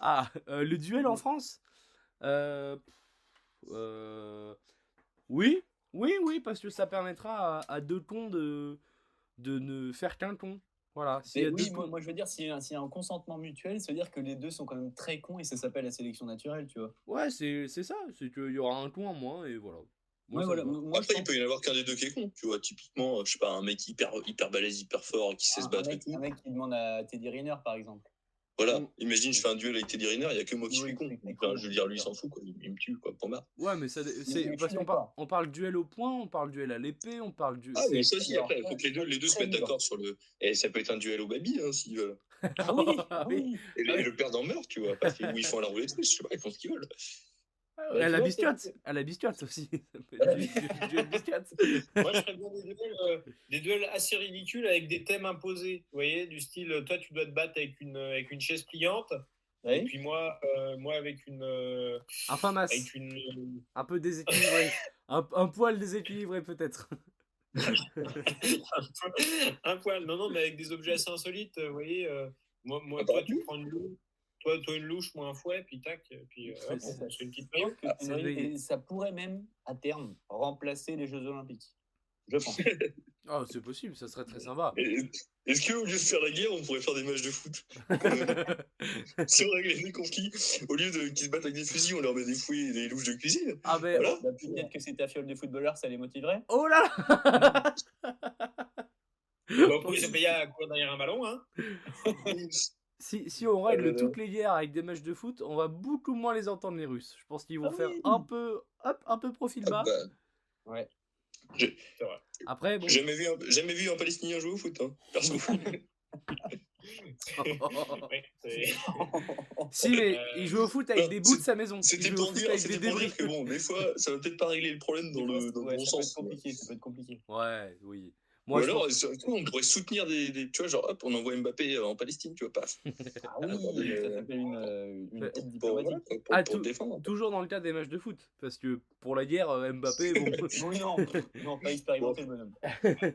Ah, euh, le duel en France Euh, euh, Oui, oui, oui, parce que ça permettra à, à deux cons de, de ne faire qu'un con. Voilà, y deux oui, moi, cons. moi, je veux dire, s'il y, y a un consentement mutuel, ça veut dire que les deux sont quand même très cons et ça s'appelle la sélection naturelle, tu vois. Ouais, c'est c'est ça, c'est qu'il y aura un con en moins et voilà. Moi, Ouais, voilà. Moi, je Après, il peut y en avoir qu'un des deux qui est con. Tu vois, typiquement, je sais pas, un mec hyper, hyper balèze, hyper fort, qui sait se un, battre et mec, tout. un mec qui demande à Teddy Riner, par exemple. Voilà, Mm. imagine, je fais un duel avec Teddy Riner, il y a que moi qui Oui, suis con. là, je veux dire, lui, il s'en fout, quoi. Il, il me tue, quoi, point barre. Ouais, mais ça, c'est parce qu'on par- d'accord. on parle duel au point, on parle duel à l'épée, on parle duel. Ah, c'est- mais ça aussi, alors, après, il faut que les deux, les deux se mettent d'accord sur le. Et ça peut être un duel au baby, hein, s'ils veulent. [laughs] Ah oui, Ah oui. Et, le- et le perdant meurt, tu vois, parce qu'ils ou ils font la roulette je sais pas, ils font ce qu'ils veulent. C'est- à la aussi. Peut À la [laughs] duel biscotte. [laughs] Moi, je ferais bien des duels, euh, des duels assez ridicules avec des thèmes imposés. Vous voyez, du style, euh, toi, tu dois te battre avec une, avec une chaise pliante. Et puis moi, euh, moi avec une, euh, avec une, euh, un peu déséquilibré. [laughs] un, un poil déséquilibré peut-être. un poil. Non, non, mais avec des objets assez insolites. euh, Vous voyez, euh, moi, moi Ah, toi, tu prends une louche, toi, toi une louche, moi un fouet, puis tac, et puis euh, hop, on fait une petite Ah, et ça pourrait même, à terme, remplacer les Jeux Olympiques. Je pense. [laughs] Oh, c'est possible, ça serait très sympa. Est-ce qu'au lieu de faire la guerre, on pourrait faire des matchs de foot? [laughs] Si on réglait les conflits, au lieu de qu'ils se battent avec des fusils, on leur met des fouilles et des louches de cuisine. ah ben, Voilà. Bah, Peut-être que c'est ta fiole de footballeur, ça les motiverait. oh là là Bon, on pourrait se payer à courir derrière un ballon. Hein? [laughs] si, si on règle Oh là. toutes les guerres avec des matchs de foot, on va beaucoup moins les entendre les Russes. Je pense qu'ils vont Ah faire oui. un peu, hop, un peu profil Ah bas. bah, Ouais. Après, bon. jamais, vu un, jamais vu un Palestinien jouer au foot, hein, perso. [laughs] [laughs] Ouais, [laughs] si, mais Euh, il joue au foot avec non, des bouts de sa maison. C'était pour, dire, avec c'était des pour débris. dire que bon, des fois, ça va peut-être pas régler le problème dans le, dans Ouais, bon ça peut être sens. compliqué, ça peut être compliqué. Ouais, oui. Ou Moi, alors, pense- surtout, on pourrait soutenir des, des- Tu vois, genre, hop, on envoie Mbappé euh, en Palestine, tu vois, paf. Ah oui, [laughs] euh, ça s'appelle une, euh, une Pour, diplomatique. voilà, quoi, pour, Ah, pour tout- te défendre. toujours dans le cas des matchs de foot. Parce que pour la guerre, euh, Mbappé, bon. [laughs] [laughs] Oui, non, non, pas expérimenté le bonhomme.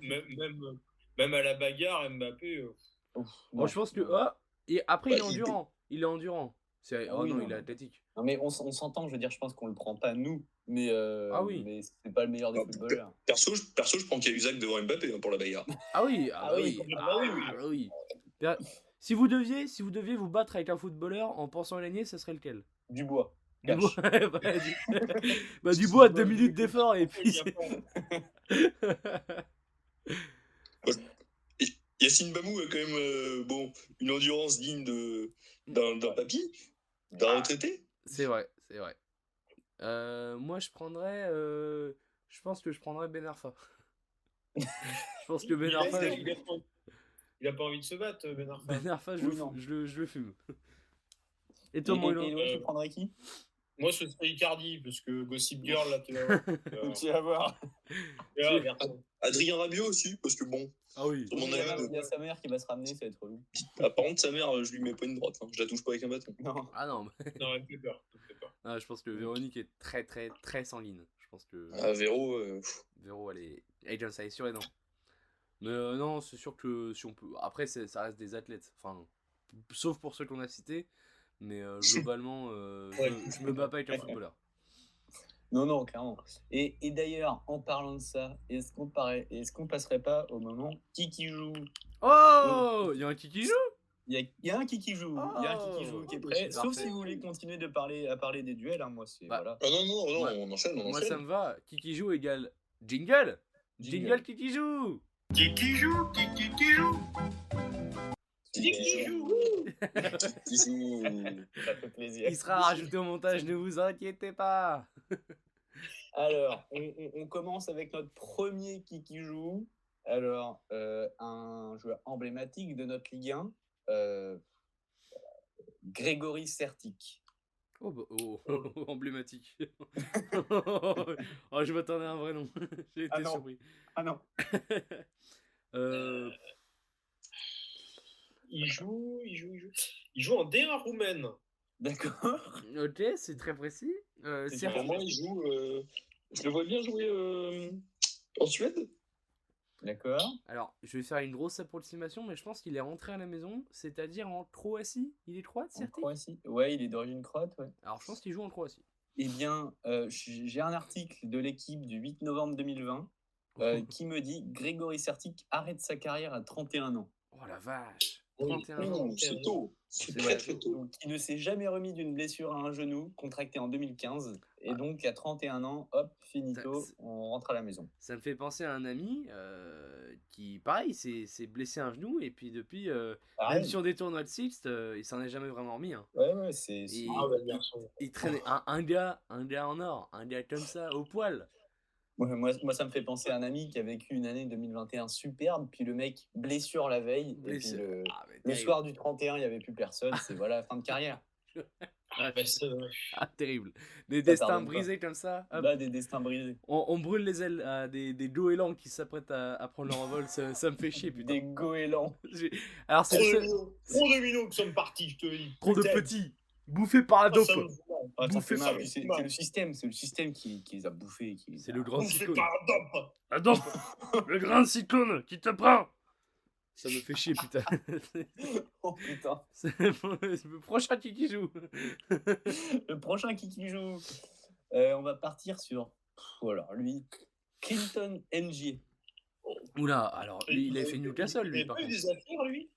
même, même, même à la bagarre, Mbappé. euh, Ouf, non. je pense que. ah, et après, Bah, il est il endurant. Il est endurant. C'est... Ah Oh oui, non, non. il est athlétique. Non, mais on, s'entend, je veux dire, je pense qu'on le prend pas nous, mais, euh, Ah oui. mais c'est pas le meilleur des Ah, footballeurs. Perso, je, perso, je prends Cahuzac devant Mbappé hein, pour la bagarre. [laughs] Ah oui, ah, Ah oui, oui. complètement Ah, oui, oui. ah oui. Si vous deviez, si vous deviez vous battre avec un footballeur en pensant gagner, ça serait lequel? Du bois. Du Cash. bois, [laughs] bah, du... [laughs] bah, deux minutes d'effort et puis. Yacine Bamou a quand même euh, bon, une endurance digne de, d'un, d'un papy, d'un retraité. C'est vrai, c'est vrai. Euh, moi, je prendrais. euh, Je pense que je prendrais Ben Arfa. [laughs] je pense que Ben il, a, Arfa. il a pas- il a pas envie de se battre, Ben Arfa. Ben Arfa, je, Oui, le, je, le, je le fume. Et toi, et l'autre, Euh, tu prendrais qui? Moi, ce serait Icardi, parce que Gossip Girl, là, tu vas voir. Euh, Tu vas voir. [laughs] Adrien Rabiot aussi, parce que bon, Ah oui. Il y, a, avis, il y a sa mère qui va se ramener, ça va être relou. ah, par contre, sa mère, je lui mets pas une droite, hein. je la touche pas avec un bâton. Non. Ah non, mais- Non, elle me fait peur. elle fait peur. ah, je pense que Véronique est très, très, très sanguine. Je pense que Ah, Véro, euh, Véro, elle est. Agent, ça est sûr et non. Mais euh, non, c'est sûr que si on peut. Après, c'est- ça reste des athlètes. Enfin, sauf pour ceux qu'on a cités. Mais euh, globalement, euh, Ouais. je, je me bats pas avec un footballeur. Non, non, clairement. Et, et d'ailleurs, en parlant de ça, est-ce qu'on qu'on passerait pas au moment qui qui joue? Oh Il y a un qui qui joue? Il y a, il y a un qui qui joue, il y a un qui qui joue qui est Oh, prêt. Sauf parfait. si vous voulez continuer de parler à parler des duels, hein, moi c'est Bah, voilà. Ah non, non, non, Ouais. on enchaîne, on Moi, enchaîne. ça me va. Qui qui joue égale jingle. Jingle, Jingle. qui qui joue Qui qui joue Qui qui qui joue Qui qui joue [laughs] Qui joue Ça fait plaisir. Il sera rajouté au montage, ne vous inquiétez pas. [laughs] Alors, on, on- on commence avec notre premier qui qui joue. Alors, euh, un joueur emblématique de notre Ligue 1, euh, Grégory Sertic. Oh, bah, oh, oh, oh, emblématique. [laughs] oh, je m'attendais à un vrai nom. J'ai été Ah non. surpris. Ah non. Euh, Il joue, il joue, il joue. Il joue en D1 roumaine. D'accord. [laughs] ok, c'est très précis. Euh, C'est moi, il joue. euh, Je le vois bien jouer euh, en Suède. D'accord. Alors, je vais faire une grosse approximation, mais je pense qu'il est rentré à la maison, c'est-à-dire en Croatie. Il est croate, En Sertic Croatie. Ouais, il est d'origine croate, ouais. Alors, je pense qu'il joue en Croatie. Eh bien, euh, j'ai un article de l'équipe du 8 novembre 2020 euh, qui me dit Grégory Sertic arrête sa carrière à 31 ans. Oh la vache Oui. 31 ans. Ouh, C'est tôt. C'est très très tôt. Il ne s'est jamais remis d'une blessure à un genou contractée en 2015. Et Ah. donc, à 31 ans, hop, finito, Ça- on rentre à la maison. Ça me fait penser à un ami euh, qui, pareil, s'est blessé un genou, et puis depuis, euh, Ah, même sur des tournois de Sixte, euh, il s'en est jamais vraiment remis. hein. Ouais, ouais, c'est. Ah, bah, garçon. Il traînait un, un gars, un gars en or, un gars comme ça, au poil. Ouais, moi, moi, ça me fait penser à un ami qui a vécu une année 2021 superbe, puis le mec blessure la veille, Blessure. et puis le, Ah, le soir du 31, il n'y avait plus personne, c'est voilà, fin de carrière. [laughs] Ah, bah, ouais. Ah, terrible. Des Ça destins pas. brisés comme ça. Là, des destins brisés. On, on brûle les ailes à des, des goélands qui s'apprêtent à, à prendre leur envol, ça, ça me fait chier, putain. Des goélands. [laughs] Alors, c'est Trop le de seul- minots, trop de minots qui sont partis, je te dis. Trop de petits, bouffés par la Ah, dope. Ça C'est c'est le système, c'est le système qui, qui les a bouffés. qui les C'est a- le grand cyclone. La dope Le grand cyclone qui te prend Ça me fait chier, putain. [laughs] Oh putain. C'est le prochain qui qui joue. Le prochain qui qui joue. Euh, on va partir sur. Pff, alors, lui. Clinton NG. Oula, alors lui, il a fait Newcastle, lui, Il a des affaires, lui?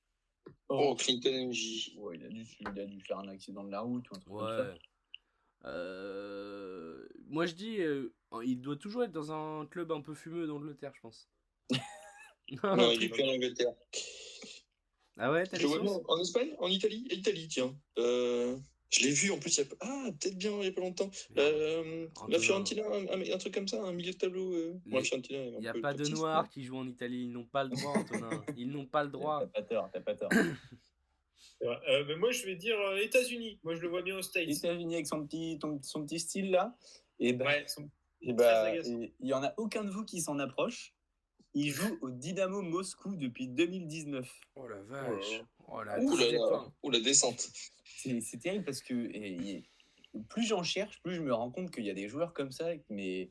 Oh, Clinton MJ. Ouais, il, a dû, il a dû faire un accident de la route ou un truc comme Ouais. ça. Euh, Moi, je dis, euh, il doit toujours être dans un club un peu fumeux d'Angleterre, je pense. [laughs] Non, Non, il est plus en Angleterre. Ah ouais, t'as en Espagne, en Italie, Italie, tiens. Euh, je l'ai vu en plus il y a pas- ah peut-être bien il y a pas longtemps. Euh, Antonin. la Fiorentina, un, un- un truc comme ça, un milieu de tableau. Euh... Les- Moi, la Fiorentina, Il n'y a peu pas de noirs qui jouent en Italie, ils n'ont pas le droit, Antonin. [laughs] Ils n'ont pas le droit. T'as pas tort, t'as pas tort. [laughs] Euh, mais moi, je vais dire euh, États-Unis. Moi, je le vois bien aux States. États-Unis avec son petit, ton- son petit style là. Et ben, Ouais, son- et bah, agaçant. et il y en a aucun de vous qui s'en approche. Il joue au Dynamo Moscou depuis 2019. Oh la vache. Oh la Ouh descente. C'est c'est terrible parce que et- et plus j'en cherche, plus je me rends compte qu'il y a des joueurs comme ça, mais,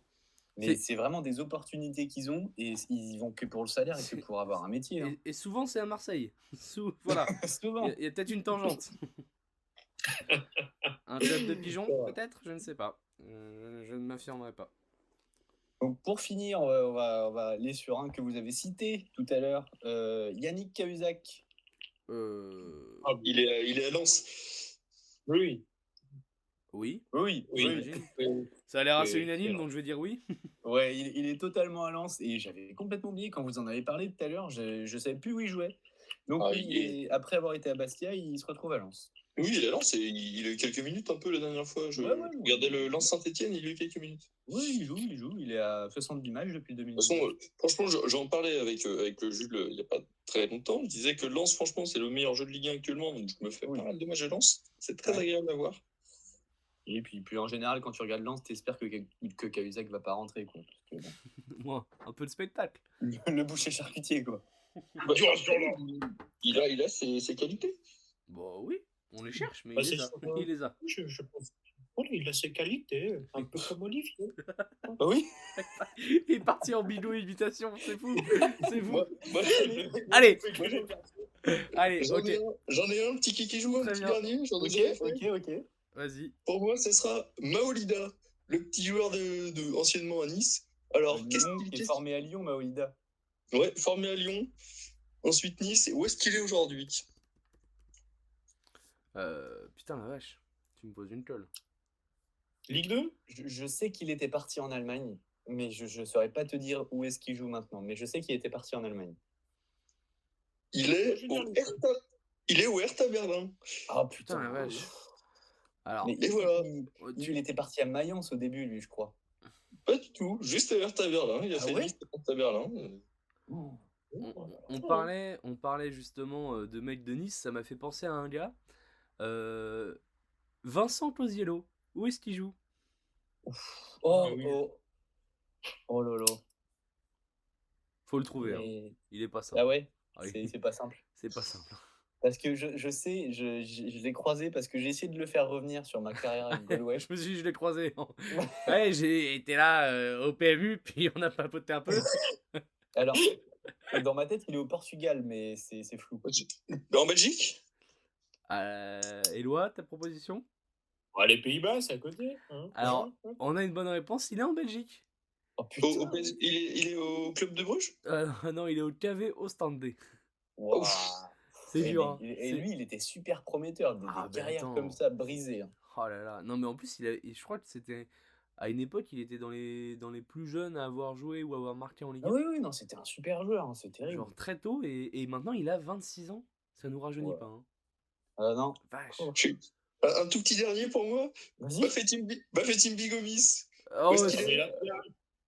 mais C'est- vraiment des opportunités qu'ils ont et ils y vont que pour le salaire et que pour avoir un métier. hein. Et, et souvent, c'est à Marseille. [laughs] Voilà. [laughs] Souvent. Il y a, peut-être une tangente. [laughs] Un club de pigeons, peut-être? Je ne sais pas. Euh, je ne m'affirmerai pas. Donc pour finir, on va, on va- on va aller sur un que vous avez cité tout à l'heure, euh, Yannick Cahuzac. Euh... Ah, Il est, il est à Lens. Oui. Oui, Oui, oui. Ça a l'air assez unanime, donc je vais dire oui. [laughs] Ouais, il, il est totalement à Lens et j'avais complètement oublié quand vous en avez parlé tout à l'heure, je ne savais plus où il jouait. Donc Ah, il est- après avoir été à Bastia, il se retrouve à Lens. Oui, il est à Lens et il, a eu quelques minutes un peu la dernière fois. Je Ouais, ouais, ouais. regardais le Lens Saint-Etienne, il a eu quelques minutes. Oui, il joue, il joue, il est à 70 matchs depuis De 2019. toute façon, euh, franchement, je- j'en parlais avec, euh, avec le Jules euh, il n'y a pas très longtemps. Je disais que Lens, franchement, c'est le meilleur jeu de Ligue 1 actuellement. Donc, je me fais Oui. pas mal de matchs de Lens. C'est très Ouais. agréable à voir. Et puis, puis en général, quand tu regardes Lens, t'espères que, que Cahuzac va pas rentrer. Quoi. Parce que, [laughs] Moi, un peu de spectacle. le boucher charcutier, quoi. [laughs] Bah, Dur sur l'or. il a, il a ses, ses qualités. Bon, oui, on les cherche, mais Bah, il, les a. il les a. Je, je pense. Oh, il a ses qualités, un peu comme Olivier. [laughs] Ah oui Il est parti en bidou imitation, c'est fou. C'est fou. Moi, moi, Allez, moi, allez, j'en ai, ai un petit qui, qui joue, un Très petit bien. dernier. J'en ai Ok, déjà fait. ok, ok. Vas-y. Pour moi, ce sera Maolida. le petit joueur de, de- anciennement à Nice. Alors, qu'est-ce qu'il qui est formé à Lyon, Maolida. Ouais, formé à Lyon. Ensuite Nice. Et où est-ce qu'il est aujourd'hui? Euh, putain, la vache. Tu me poses une colle. Ligue 2 Je, je sais qu'il était parti en Allemagne, mais je ne saurais pas te dire où est-ce qu'il joue maintenant. Mais je sais qu'il était parti en Allemagne. Il est au Hertha. Il est au Hertha Berlin. Ah Putain, la vache. Alors, Mais Et il, voilà. il- il tu- était parti à Mayence au début, lui, je crois. Pas du tout. Juste à Hertha Berlin. Il a Ah fait ouais Nice à Hertha Berlin. on, on parlait, on parlait justement euh, de mec de Nice, ça m'a fait penser à un gars. Euh, Vincent Cosiello. Où est-ce qu'il joue? Oh, Ah oui. oh. Oh là là. Faut le trouver. hein. Il est pas simple. Ah ouais? Ah c'est pas simple. C'est pas simple. Parce que je, je sais, je, je, je l'ai croisé parce que j'ai essayé de le faire revenir sur ma carrière avec [laughs] Galway. Je me suis dit, je l'ai croisé. [laughs] [laughs] ouais, j'ai été là euh, au PMU, puis on a papoté un peu. Alors, dans ma tête, il est au Portugal, mais c'est c'est flou. En Belgique? Euh, Éloi, ta proposition? Ah, Les Pays-Bas, c'est à côté. hein. Alors. On a une bonne réponse, il est en Belgique. Oh putain. au il, est, il est au club de Bruges? Euh, non, il est au KV Ostende. Waouh. C'est Et, dur. hein. et lui, il était super prometteur. Des, Ah, des bah, carrières attends. comme ça brisées. hein. Oh là là. Non, mais en plus, il a, je crois que c'était. À une époque, il était dans les, dans les plus jeunes à avoir joué ou à avoir marqué en Ligue 1. Ah oui, oui, non, c'était un super joueur, hein, c'est terrible. Genre très tôt, et, et maintenant il a 26 ans. Ça nous rajeunit Ouais. pas. Hein. Ah non, Vache. Oh. Un, tout petit dernier pour moi? Bafetim Bigomis. Oh, Où est-ce ouais, a-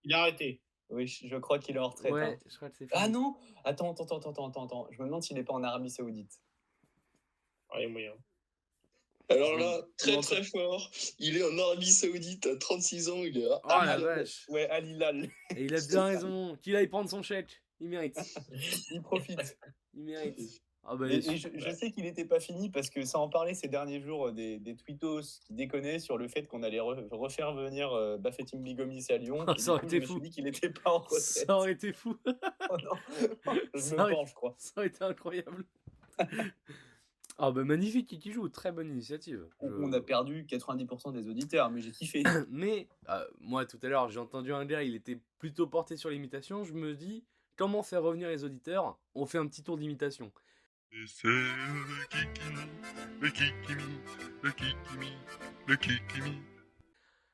il a arrêté. Oui, je, crois qu'il est en retraite. ouais, hein. je crois que c'est Ah non Attends, attends, attends, attends, attends, attends. Je me demande s'il n'est pas en Arabie Saoudite. Ah, il y a moyen. Alors là, très très fort. Il est en Arabie Saoudite à 36 ans. Il est à Oh la vache. Ouais, Al Hilal. Et il a bien raison. Qu'il aille prendre son chèque. Il mérite. il profite. Il mérite. Ah bah, Et, je, je sais qu'il n'était pas fini parce que ça en parlait ces derniers jours euh, des, des tweetos qui déconnaient sur le fait qu'on allait re- refaire venir euh, Bafetim Bigomis à Lyon. Ah, [laughs] ça aurait coup, été je me fou. suis dit qu'il n'était pas en retraite. [laughs] Ça aurait été fou. [laughs] Oh non. je Ça me aurait- penche, je crois. Ça aurait été incroyable. Ah bah magnifique qui joue, très bonne initiative. Je- on a perdu 90% des auditeurs, mais j'ai kiffé. Mais euh, moi tout à l'heure j'ai entendu un gars, il était plutôt porté sur l'imitation. Je me dis comment faire revenir les auditeurs? On fait un petit tour d'imitation. Et c'est le kikimi, le kikimi, le kikimi, le kikimi.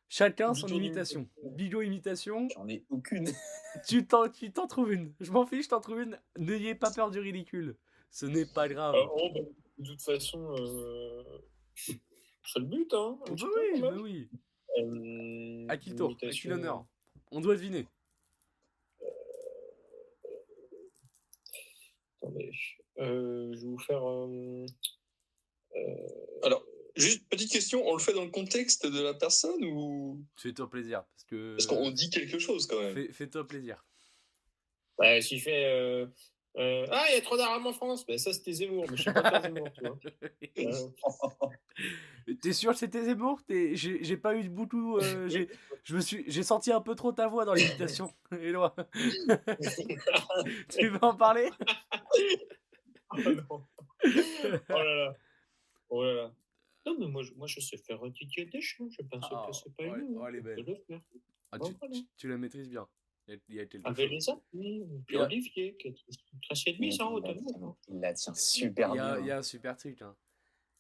Chacun son Bigot imitation. Bigot imitation. J'en ai aucune. [laughs] Tu t'en, tu t'en trouves une. Je m'en fiche, je t'en trouve une. N'ayez pas peur du ridicule. Ce n'est pas grave. Euh, oh, bah, de toute façon, euh, c'est le but. Hein, Bah oui, bah oui. Euh, À qui le tour? À qui imitation. l'honneur? On doit deviner. Attendez. Euh, je vais vous faire. euh, euh, Alors, juste petite question, on le fait dans le contexte de la personne ou? Fais-toi plaisir. Parce que. parce qu'on dit quelque chose quand même Fais, fais-toi plaisir. ouais, S'il fait. euh, euh, ah, il y a trop d'arabes en France. Ben, ça, c'était Zemmour. Mais je sais pas faire Zemmour, tu vois. [laughs] Euh, T'es sûr que c'était Zemmour? T'es- J'ai j'ai pas eu de boutou. euh, j'ai- [laughs] je me suis, j'ai senti un peu trop ta voix dans [laughs] l'imitation. Éloi. tu veux en parler? Non. [laughs] Oh là là. Oh là là. Non, mais moi, je, moi, je sais faire Didier Deschamps. Je pense Ah, que c'est pas ouais, une. oh, elle est belle. Le. Ah, tu, voilà. tu- tu la maîtrises bien. Il y a, il y a quelque Avec les amis, puis Yeah. Olivier, qui est tracé de mise en haut. la tient- il la tient super Il y, a, bien. il y a un super truc. hein.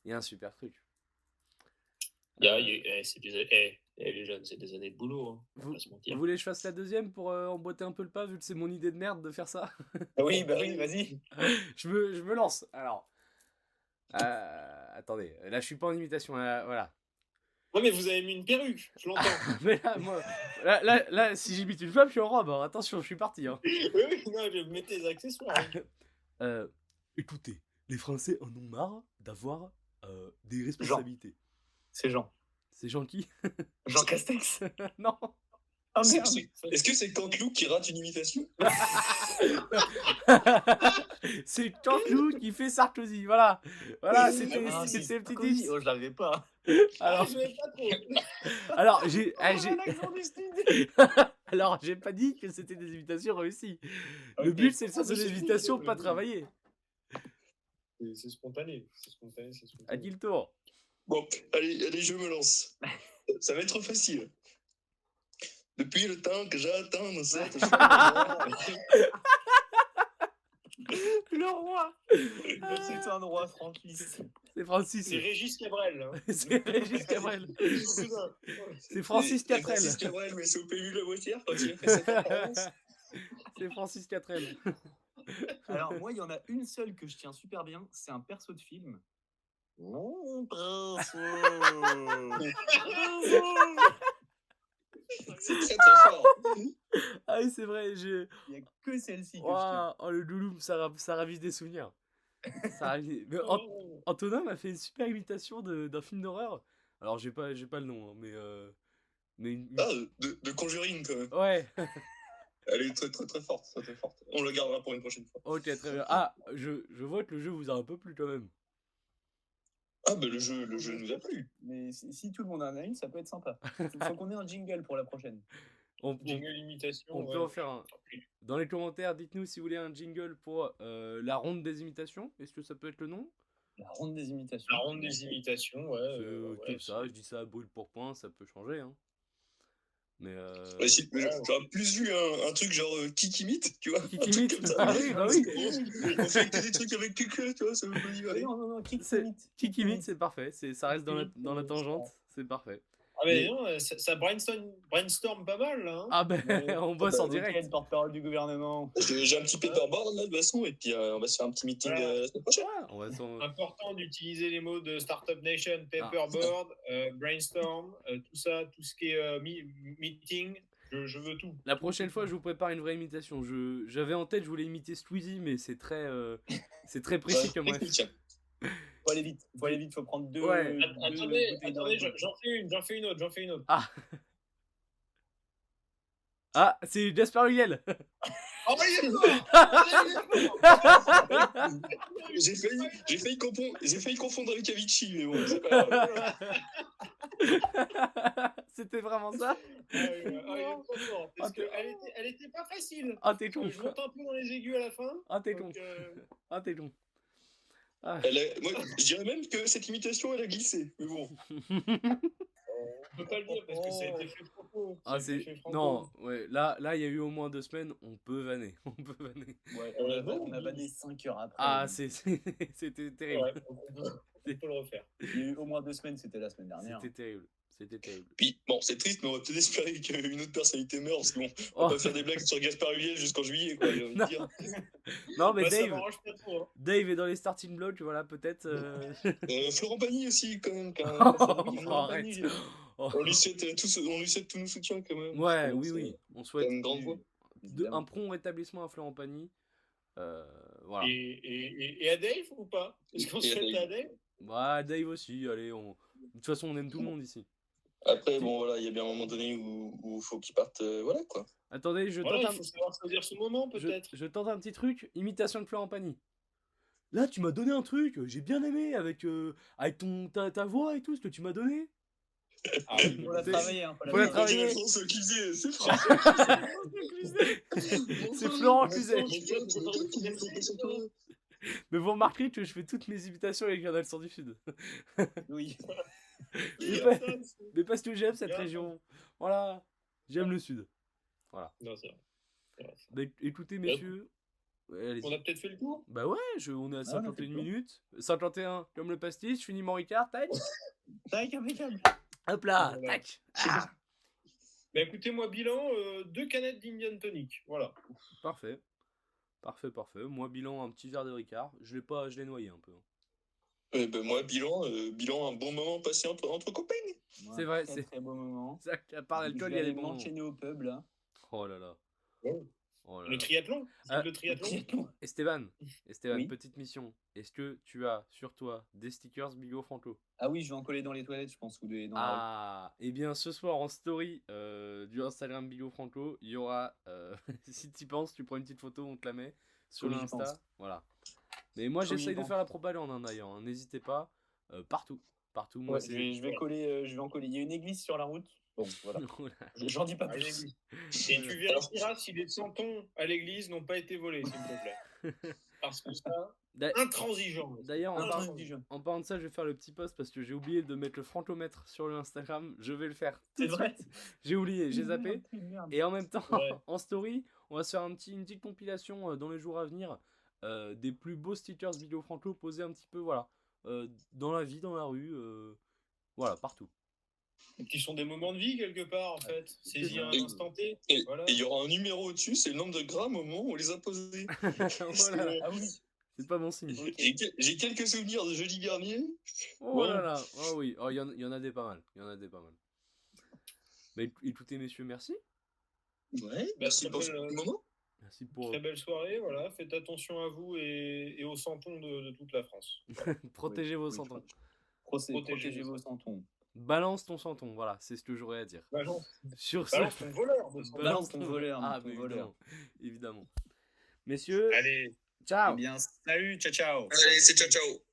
Il y a un super truc. Il y a- il y a- eh, c'est des, eh, eh, les jeunes, c'est des années de boulot. Hein. Vous, pas se mentir. vous voulez que je fasse la deuxième pour euh, emboîter un peu le pas, vu que c'est mon idée de merde de faire ça? Oui, bah oui, vas-y. [laughs] je, me, je me lance. Alors. Euh, attendez, là je suis pas en imitation. là, voilà. Ouais, mais vous avez mis une perruque, je l'entends. [laughs] Mais là, moi, là, là, là, si j'imite une femme, je suis en robe. hein. Attention, je suis parti. hein. oui, oui, non, je mettais les accessoires. hein. [laughs] Euh, écoutez, les Français en ont marre d'avoir euh, des responsabilités. C'est Jean. C'est Jean qui? Jean Castex. [laughs] Non Ah Est-ce que c'est Canteloup qui rate une imitation? [laughs] C'est Canteloup qui fait Sarkozy. Voilà. Voilà, c'était Ah, c'était. Oh, je l'avais pas. Ah, [laughs] Alors, je l'avais pas trop. alors j'ai ah, Oh, sud. alors j'ai pas dit que c'était des imitations réussies. Le but c'est de Ah, faire des imitations, pas le- travailler. C'est- C'est spontané. C'est spontané, c'est À spontané. qui le tour? Bon, allez, allez, je me lance. [laughs] Ça va être facile. Depuis le temps que j'attends dans cette chambre. Le roi C'est un roi, Francis. C'est Francis. C'est Régis Cabrel. hein. [laughs] C'est Régis Cabrel. C'est Francis C'est Catrel. Francis Cabrel, mais c'est au PMU la voiture quand il a fait sa performance. [laughs] C'est Francis Catrel. Alors, moi, il y en a une seule que je tiens super bien. C'est un perso de film. Mon perso. C'est très très fort. Ah oui, c'est vrai, j'ai... Il n'y a que celle-ci que je oh, le louloum, ça, ça ravive des souvenirs. Ça Mais An-. Antonin m'a fait une super imitation d'un film d'horreur. Alors, j'ai pas, pas le nom, hein, mais... euh, mais une- Ah, de, de Conjuring quand même. Ouais, [laughs] Elle est très très très forte, très très forte. On le gardera pour une prochaine fois. ok, très bien. Ah, je, je vois que le jeu vous a un peu plu quand même. Ah, bah le jeu, le jeu nous a plu. Mais si, si tout le monde en a une, ça peut être sympa. Il faut qu'on ait un jingle pour la prochaine. On, Jingle imitation. on ouais. peut en faire un. Dans les commentaires, dites-nous si vous voulez un jingle pour euh, la ronde des imitations. Est-ce que ça peut être le nom? La ronde des imitations. La ronde des imitations, ouais. Euh, ouais, ça, je dis ça à brûle pour point, ça peut changer. Hein. Mais. Euh... Ouais, si, mais J'aurais plus vu un, un truc genre euh, Kikimite, tu vois. Qui un truc imite comme ça. Ah oui, bah oui. On fait que des trucs avec Kike, tu vois, ça veut pas dire. Ah non, non, non, kick C'est- parfait. C'est, ça reste dans la, dans la tangente, c'est parfait. Ah, Mais- non, euh, ça, ça brainstorm, brainstorm pas mal, là. hein. Ah ben, [laughs] on bosse en direct. le porte-parole du gouvernement. J'ai un petit paperboard là de toute façon, et puis euh, on va se faire un petit meeting Voilà. euh, la semaine prochaine. Ouais, on va s'en- Important d'utiliser les mots de Startup Nation, Ah. Paperboard, euh, Brainstorm, euh, tout ça, tout ce qui est euh, mi- meeting. Je, je veux tout. La prochaine fois, je vous prépare une vraie imitation. Je, j'avais en tête, je voulais imiter Squeezie, mais c'est très, euh, c'est très précis comme ref. Faut aller vite. Faut aller vite. Faut prendre deux. Ouais. deux Att- Attendez, bouteilles attendez, j'en- fais une, j'en fais une autre, j'en fais une autre. Ah, [laughs] c'est Jasper Huguel. Oh, J'ai failli, j'ai failli, confondre, j'ai failli confondre avec Avicii, mais bon, c'est pas grave. [laughs] C'était vraiment ça? Ah, oui. Ah, il est trop fort. Parce Ah, t'es- qu'elle était, elle était pas facile. Ah, t'es con. Je monte un peu dans les aigus à la fin. Ah, t'es con. euh, Ah, t'es con. Ah. Elle a- moi, je dirais même que cette imitation, elle a glissé. Mais bon, [laughs] on peut pas le dire parce que ça a été fait franco. Ah, c'est. Non, ouais, là, là, il y a eu au moins deux semaines, on peut vanner. [laughs] On peut vanner. Ouais, on a, on a vanné 5 heures après. Ah, c'est, [laughs] c'était terrible. Ouais, on peut, on peut le refaire. Il y a eu au moins deux semaines, c'était la semaine dernière. C'était terrible. C'était terrible. puis bon, c'est triste, mais on va peut-être espérer qu'une autre personnalité meurt, parce qu'on Oh. [laughs] va pas faire des blagues sur Gaspard Huliel jusqu'en juillet, quoi. Non. dire. [laughs] Non, mais Bah, ça Dave, pas trop. hein. Dave est dans les starting blocks, voilà, peut-être. euh, [laughs] Euh, Florent Pagny aussi, quand même. quand même. Oh. Pagny, Oh. On lui souhaite euh, tous, on lui souhaite tous nos soutiens, quand même. Ouais, oui, oui. On souhaite une grande voix. de, un prompt rétablissement à Florent Pagny. Euh, voilà. Et, et, et, à Dave ou pas? Est-ce qu'on à souhaite à Dave? Bah, Dave aussi, allez. On... De toute façon, on aime tout le monde ici. Après, bon, voilà, il y a bien un moment donné où il faut qu'il parte, euh, voilà, quoi. Attendez, je Voilà, tente il un... faut savoir choisir ce moment je, peut-être. je tente un petit truc, imitation de Florent Pagny. Là, tu m'as donné un truc, j'ai bien aimé avec, euh, avec ton, ta, ta voix et tout, ce que tu m'as donné. Ah, oui, Faut la C'est- travailler. Hein, faut la travailler. C'est Florent. Cluzet. Mais vous remarquerez que je fais toutes mes imitations avec un accent du Sud. Oui. [laughs] Mais, pas- parce que j'aime cette région. Voilà, j'aime le Sud. Non, c'est vrai. C'est vrai. Bah, écoutez, messieurs. Ouais. On a peut-être fait le tour? Bah ouais, je, on est à Ah, on a 51 fait le tour. minutes. 51 comme le pastis, je finis mon Ricard, tac. [laughs] Tac, impeccable. Hop là, Voilà. tac. Ah, Bah écoutez, moi, bilan, euh, deux canettes d'Indian Tonic. Voilà. parfait. Parfait, parfait. Moi, bilan, un petit verre de Ricard. Je l'ai pas, je l'ai noyé un peu. Euh, ben, moi, bilan, euh, bilan, un bon moment passé entre, entre copains. C'est vrai, c'est- Très beau moment. [laughs] Ça, à part l'alcool, il y a des aller bons moments. au pub là. Oh là là. Oh. Oh là Le là. triathlon Ah, Le triathlon [laughs] Esteban, Esteban, Oui. petite mission. Est-ce que tu as sur toi des stickers Bigo Franco? Ah oui, je vais en coller dans les toilettes, je pense, ou des- dans. Ah, et bien ce soir en story euh, du Instagram Bigo Franco, il y aura, euh, [laughs] si tu y penses, tu prends une petite photo, on te la met sur j'y l'Insta. Voilà. Mais moi j'essaye de faire la propagande hein, d'ailleurs, hein, n'hésitez pas, euh, partout. Partout, moi Ouais, je, vais, je vais coller, euh, je vais en coller. Il y a une église sur la route. Bon, voilà. [laughs] J'en dis pas plus. [laughs] Et tu vérifieras si les santons à l'église n'ont pas été volés, s'il te plaît. [laughs] Parce que ça, intransigeant. D'ailleurs, en, parlant- en de ça, je vais faire le petit post parce que j'ai oublié de mettre le francomètre sur le Instagram. Je vais le faire. C'est vrai. J'ai oublié, j'ai zappé. Et en même temps, Ouais. en story, on va se faire un petit, une petite compilation euh, dans les jours à venir euh, des plus beaux stickers vidéo franco posés un petit peu, voilà, euh, dans la vie, dans la rue, euh, voilà, partout. Qui sont des moments de vie quelque part, en fait. Saisir un instant T. Et Voilà. il y aura un numéro au-dessus, c'est le nombre de grammes au moment où on les a posés. [laughs] Voilà, Ah oui. c'est pas bon signe. J'ai que- j'ai quelques souvenirs de jeudi dernier. Oh là là, oh oui, oh, il y, en- il y en a des pas mal, il y en a des pas mal. Bah, éc- écoutez messieurs, merci? Ouais, merci pour ce moment. Merci pour Très belle soirée, voilà. Faites attention à vous et, et aux santons de, de toute la France. [laughs] protéger vos Oui, santons. Protégez Protégez vos santons. Balance ton santon, voilà, c'est ce que j'aurais à dire. Balance, Sur ce, balance ton voleur. Balance ton voleur, Ah, ton voleur. évidemment, évidemment. Messieurs, Allez, ciao Eh bien, salut, ciao, ciao. Allez, c'est ciao ciao.